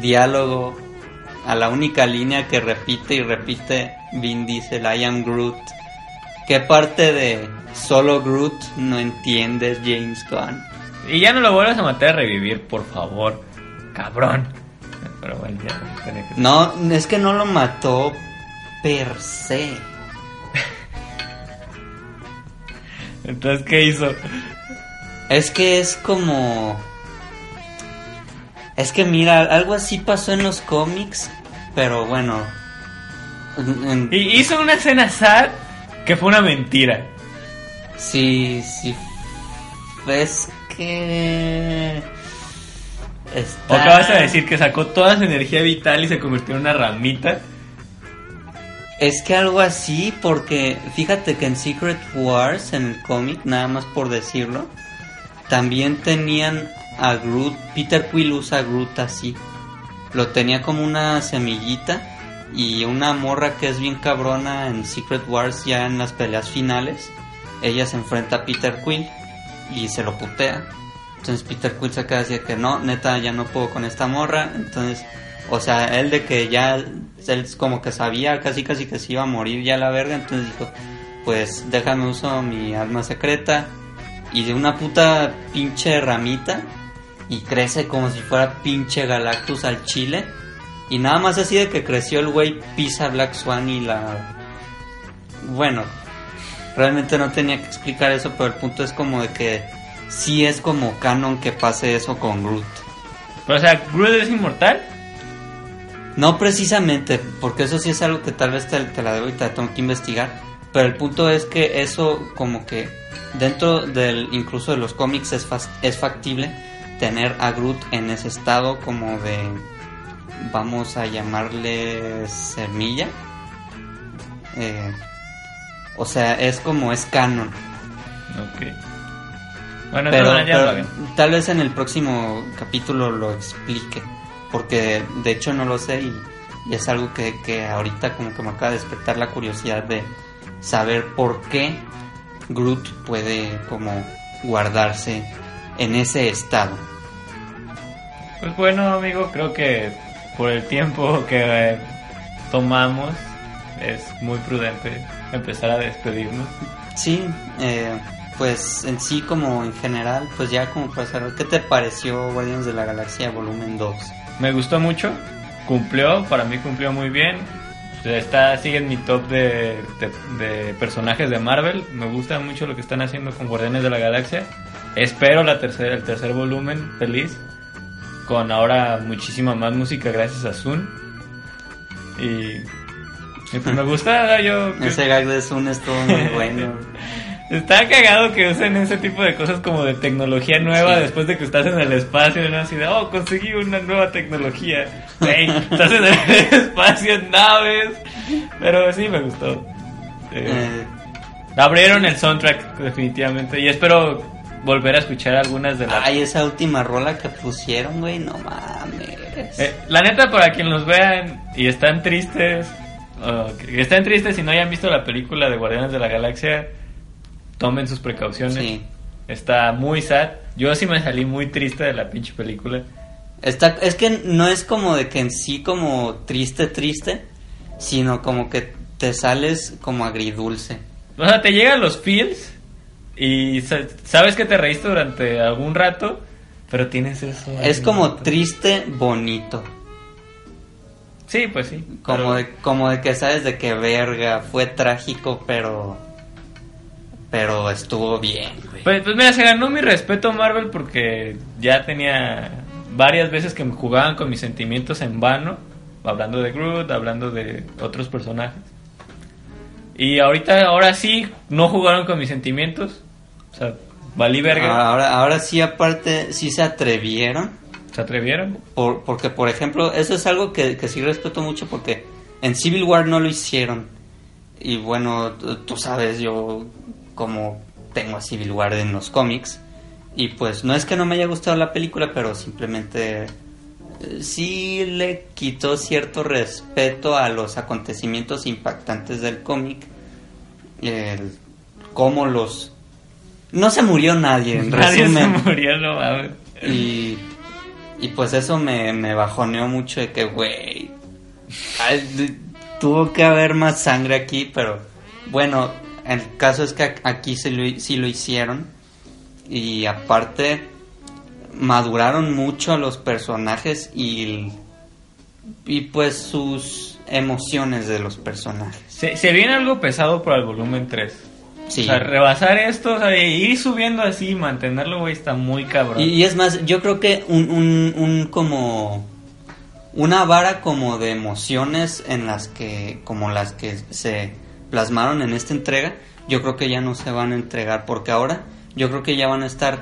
diálogo, a la única línea que repite y repite Vin Diesel, I am Groot. ¿Qué parte de solo Groot no entiendes, James Gunn? Y ya no lo vuelvas a matar a revivir, por favor. Cabrón. Pero bueno, ya tenía que ser. No, es que no lo mató per se. Entonces, ¿qué hizo? Es que es como... Es que mira, algo así pasó en los cómics, pero bueno... en- en- Y hizo una escena sad que fue una mentira. Sí, sí. Es que... O acabas de decir que sacó toda su energía vital y se convirtió en una ramita. Es que algo así, porque fíjate que en Secret Wars, en el cómic, nada más por decirlo, también tenían a Groot, Peter Quill usa a Groot así. Lo tenía como una semillita y una morra que es bien cabrona en Secret Wars ya en las peleas finales. Ella se enfrenta a Peter Quill y se lo putea. Entonces Peter Quill se queda así de que no, neta, ya no puedo con esta morra. Entonces, o sea, él de que ya, él como que sabía casi casi que se iba a morir ya la verga. Entonces dijo, pues déjame uso mi arma secreta. Y de una puta pinche ramita. Y crece como si fuera pinche Galactus al chile. Y nada más así de que creció el güey, pisa Black Swan y la... Bueno, realmente no tenía que explicar eso, pero el punto es como de que sí es como canon que pase eso con Groot. Pero, o sea, Groot es inmortal. No precisamente, porque eso sí es algo que tal vez te, te la debo y te la tengo que investigar. Pero el punto es que eso como que dentro del incluso de los cómics es, es factible tener a Groot en ese estado como de vamos a llamarle semilla. Eh, o sea, es como es canon. Ok. Bueno, Pero, ya pero tal vez en el próximo capítulo lo explique. Porque de hecho no lo sé y, y es algo que, que ahorita como que me acaba de despertar la curiosidad de saber por qué Groot puede como guardarse en ese estado. Pues bueno, amigo, creo que por el tiempo que eh, tomamos es muy prudente empezar a despedirnos. Sí, eh, pues en sí como en general, pues ya como para cerrar, ¿qué te pareció Guardianes de la Galaxia volumen 2? Me gustó mucho, cumplió, para mí cumplió muy bien. Está, sigue en mi top de, de- de personajes de Marvel. Me gusta mucho lo que están haciendo con Guardianes de la Galaxia. Espero la tercera, el tercer volumen, feliz. Con ahora muchísima más música gracias a Zoom. Y, y pues me gusta, yo... Ese gag de Zoom estuvo muy bueno. Está cagado que usen ese tipo de cosas como de tecnología nueva Sí. después de que estás en el espacio, ¿no? Así de, oh, conseguí una nueva tecnología. Estás en el espacio en naves. Pero sí, me gustó. Eh, Eh, abrieron el soundtrack definitivamente y espero volver a escuchar algunas de las... Ay, esa última rola que pusieron, güey, no mames. Eh, la neta, para quien los vean y están tristes, o que están tristes y no hayan visto la película de Guardianes de la Galaxia, tomen sus precauciones. Sí. Está muy sad. Yo sí me salí muy triste de la pinche película. Está, es que no es como de que en sí como triste, triste, sino como que te sales como agridulce. O sea, te llegan los feels y sa- sabes que te reíste durante algún rato, pero tienes eso. Es como triste, bonito. Sí, pues sí. Como pero- de, como de que sabes de que verga, fue trágico, pero... Pero estuvo bien, güey. Pues, pues mira, se ganó mi respeto Marvel porque ya tenía varias veces que me jugaban con mis sentimientos en vano, hablando de Groot, hablando de otros personajes. Y ahorita, ahora sí, no jugaron con mis sentimientos. O sea, valí verga. Ahora, ahora sí, aparte, sí se atrevieron. ¿Se atrevieron? Por, porque, por ejemplo, eso es algo que, que sí respeto mucho porque en Civil War no lo hicieron. Y bueno, tú tú sabes, yo como tengo a Civil War en los cómics. Y pues no es que no me haya gustado la película, pero simplemente eh, sí le quitó cierto respeto a los acontecimientos impactantes del cómic. El, cómo los... No se murió nadie, en Nadie se resumen. murió, no mames. Y, y pues eso me, me bajoneó mucho de que, güey, tuvo que haber más sangre aquí, pero bueno, el caso es que aquí sí lo, hi- sí lo hicieron. Y aparte, maduraron mucho a los personajes y, y pues sus emociones de los personajes. Se, se viene algo pesado para el volumen 3. Sí. O sea, rebasar esto, o sea, ir subiendo así, mantenerlo, güey, está muy cabrón. Y, y es más, yo creo que un, un, un como una vara como de emociones en las que como las que se plasmaron en esta entrega, yo creo que ya no se van a entregar porque ahora yo creo que ya van a estar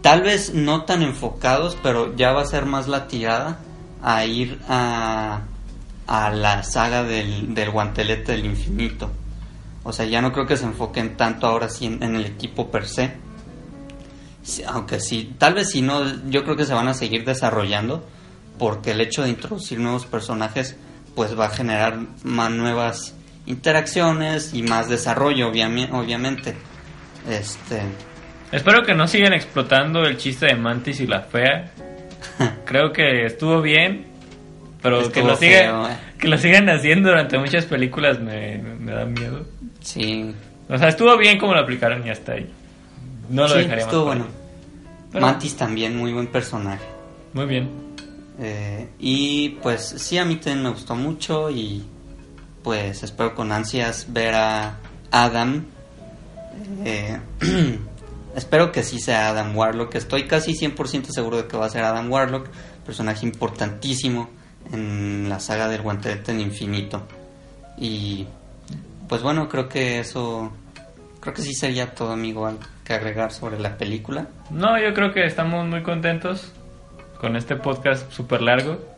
tal vez no tan enfocados, pero ya va a ser más la tirada a ir a a la saga del, del guantelete del infinito. O sea, ya no creo que se enfoquen tanto ahora sí en, el equipo per se. Aunque sí, tal vez si no, yo creo que se van a seguir desarrollando porque el hecho de introducir nuevos personajes pues va a generar más nuevas interacciones y más desarrollo obviamente. Este, Espero que no sigan explotando el chiste de Mantis y la fea. Creo que estuvo bien, pero que lo, feo, sigan, eh. que lo sigan haciendo durante muchas películas me, me da miedo. sí, O sea, estuvo bien como lo aplicaron y hasta ahí. No lo sí, dejaría estuvo bueno. Pero- Mantis también, muy buen personaje. Muy bien. Eh, y pues sí, a mí también me gustó mucho y pues espero con ansias ver a Adam. Eh, espero que sí sea Adam Warlock. Estoy casi 100% seguro de que va a ser Adam Warlock, personaje importantísimo en la saga del guantelete del infinito. Y pues bueno, creo que eso, creo que sí sería todo, amigo, que agregar sobre la película. No, yo creo que estamos muy contentos con este podcast súper largo.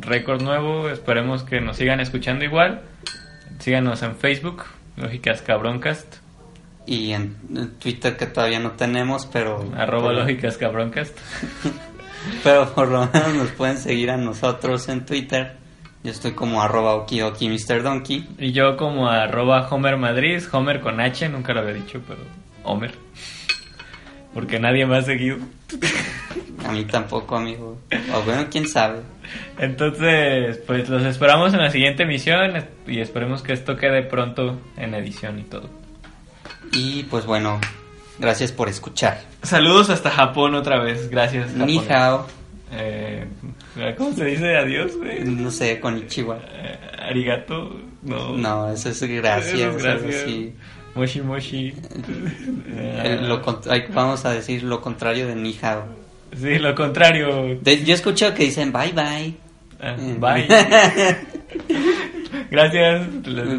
Récord nuevo. Esperemos que nos sigan escuchando igual. Síganos en Facebook, Lógicas Cabroncast. Y en, Twitter que todavía no tenemos, pero... Arroba por- Lógicas Cabroncast. Pero por lo menos nos pueden seguir a nosotros en Twitter. Yo estoy como arroba okioki Mr. Donkey. Y yo como arroba Homer Madrid, Homer con H, nunca lo había dicho, pero Homer. Porque nadie me ha seguido. A mí tampoco, amigo. O bueno, quién sabe. Entonces, pues los esperamos en la siguiente emisión y esperemos que esto quede pronto en edición y todo. Y pues bueno, gracias por escuchar. Saludos hasta Japón otra vez, gracias. Japón. Ni hao. Eh, ¿Cómo se dice adiós, güey? No sé, con Ichiwa. Eh, arigato, no. No, eso es gracias. Eso es gracias. así. Moshi moshi. Eh, lo vamos a decir lo contrario de ni hao. Sí, lo contrario. De- yo he escuchado que dicen bye bye. Ah, Eh. bye. Gracias.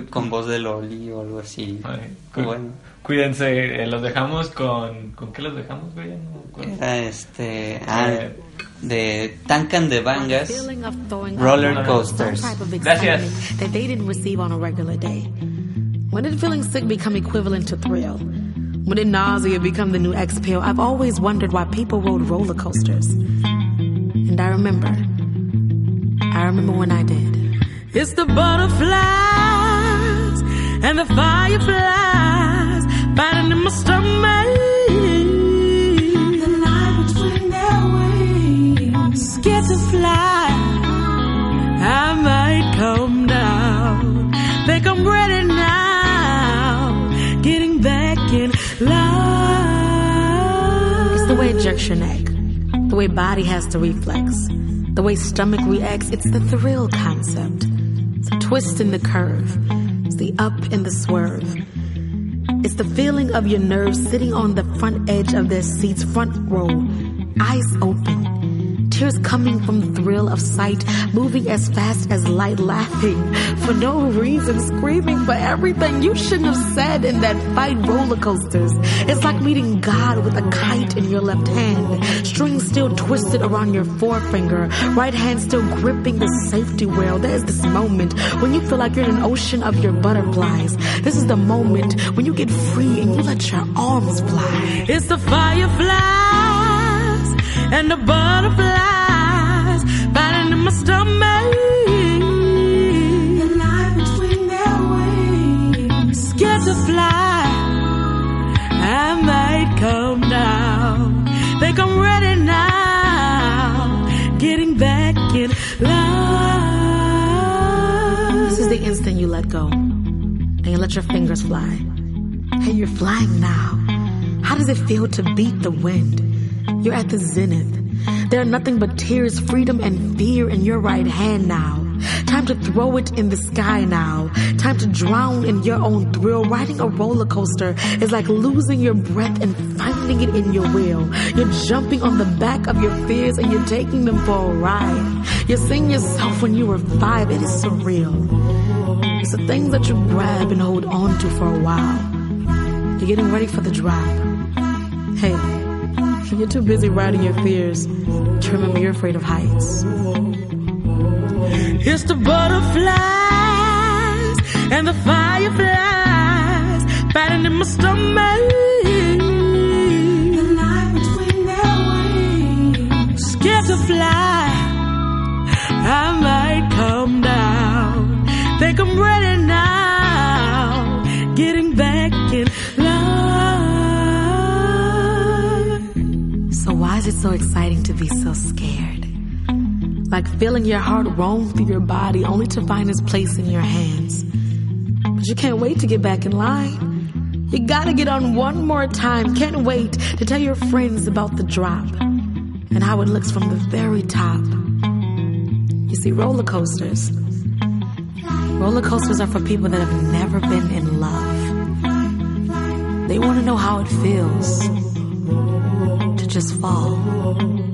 con voz de Loli o algo así. Ay, cu- Bueno, Cuídense, eh, los dejamos con... ¿Con qué los dejamos, güey? No era este. Ah, Eh, de Tankan de Bangas. Roller up coasters. Gracias. that they didn't receive on a regular day. When did feeling sick become equivalent to thrill? When did nausea become the new exhale? I've always wondered why people rode roller coasters. And I remember. I remember when I did. It's the butterflies and the fireflies biting in my stomach. Your neck. The way body has to reflex. The way stomach reacts. It's the thrill concept. It's the twist and the curve. It's the up and the swerve. It's the feeling of your nerves sitting on the front edge of their seats, front row, eyes open. Tears coming from thrill of sight, moving as fast as light, laughing for no reason, screaming for everything you shouldn't have said in that fight roller coasters. It's like meeting God with a kite in your left hand, string still twisted around your forefinger, right hand still gripping the safety rail. There's this moment when you feel like you're in an ocean of your butterflies. This is the moment when you get free and you let your arms fly. It's the fireflies and the butterflies my stomach. The lie between their wings, scared to fly. I might come down. Think I'm ready now. Getting back in line. This is the instant you let go and you let your fingers fly. Hey, you're flying now. How does it feel to beat the wind? You're at the zenith. There are nothing but tears, freedom, and fear in your right hand now. Time to throw it in the sky now. Time to drown in your own thrill. Riding a roller coaster is like losing your breath and finding it in your will. You're jumping on the back of your fears and you're taking them for a ride. You're seeing yourself when you were five. It is surreal. It's the things that you grab and hold on to for a while. You're getting ready for the drop. Hey, you're too busy riding your fears to remember you're afraid of heights. It's the butterflies and the fireflies fighting in my stomach. The line between their wings, scared to fly. I might come down. Think I'm ready now. Getting Is it so exciting to be so scared? Like feeling your heart roam through your body only to find its place in your hands. But you can't wait to get back in line. You gotta get on one more time. Can't wait to tell your friends about the drop and how it looks from the very top. You see, roller coasters. Roller coasters are for people that have never been in love. They want to know how it feels just fall.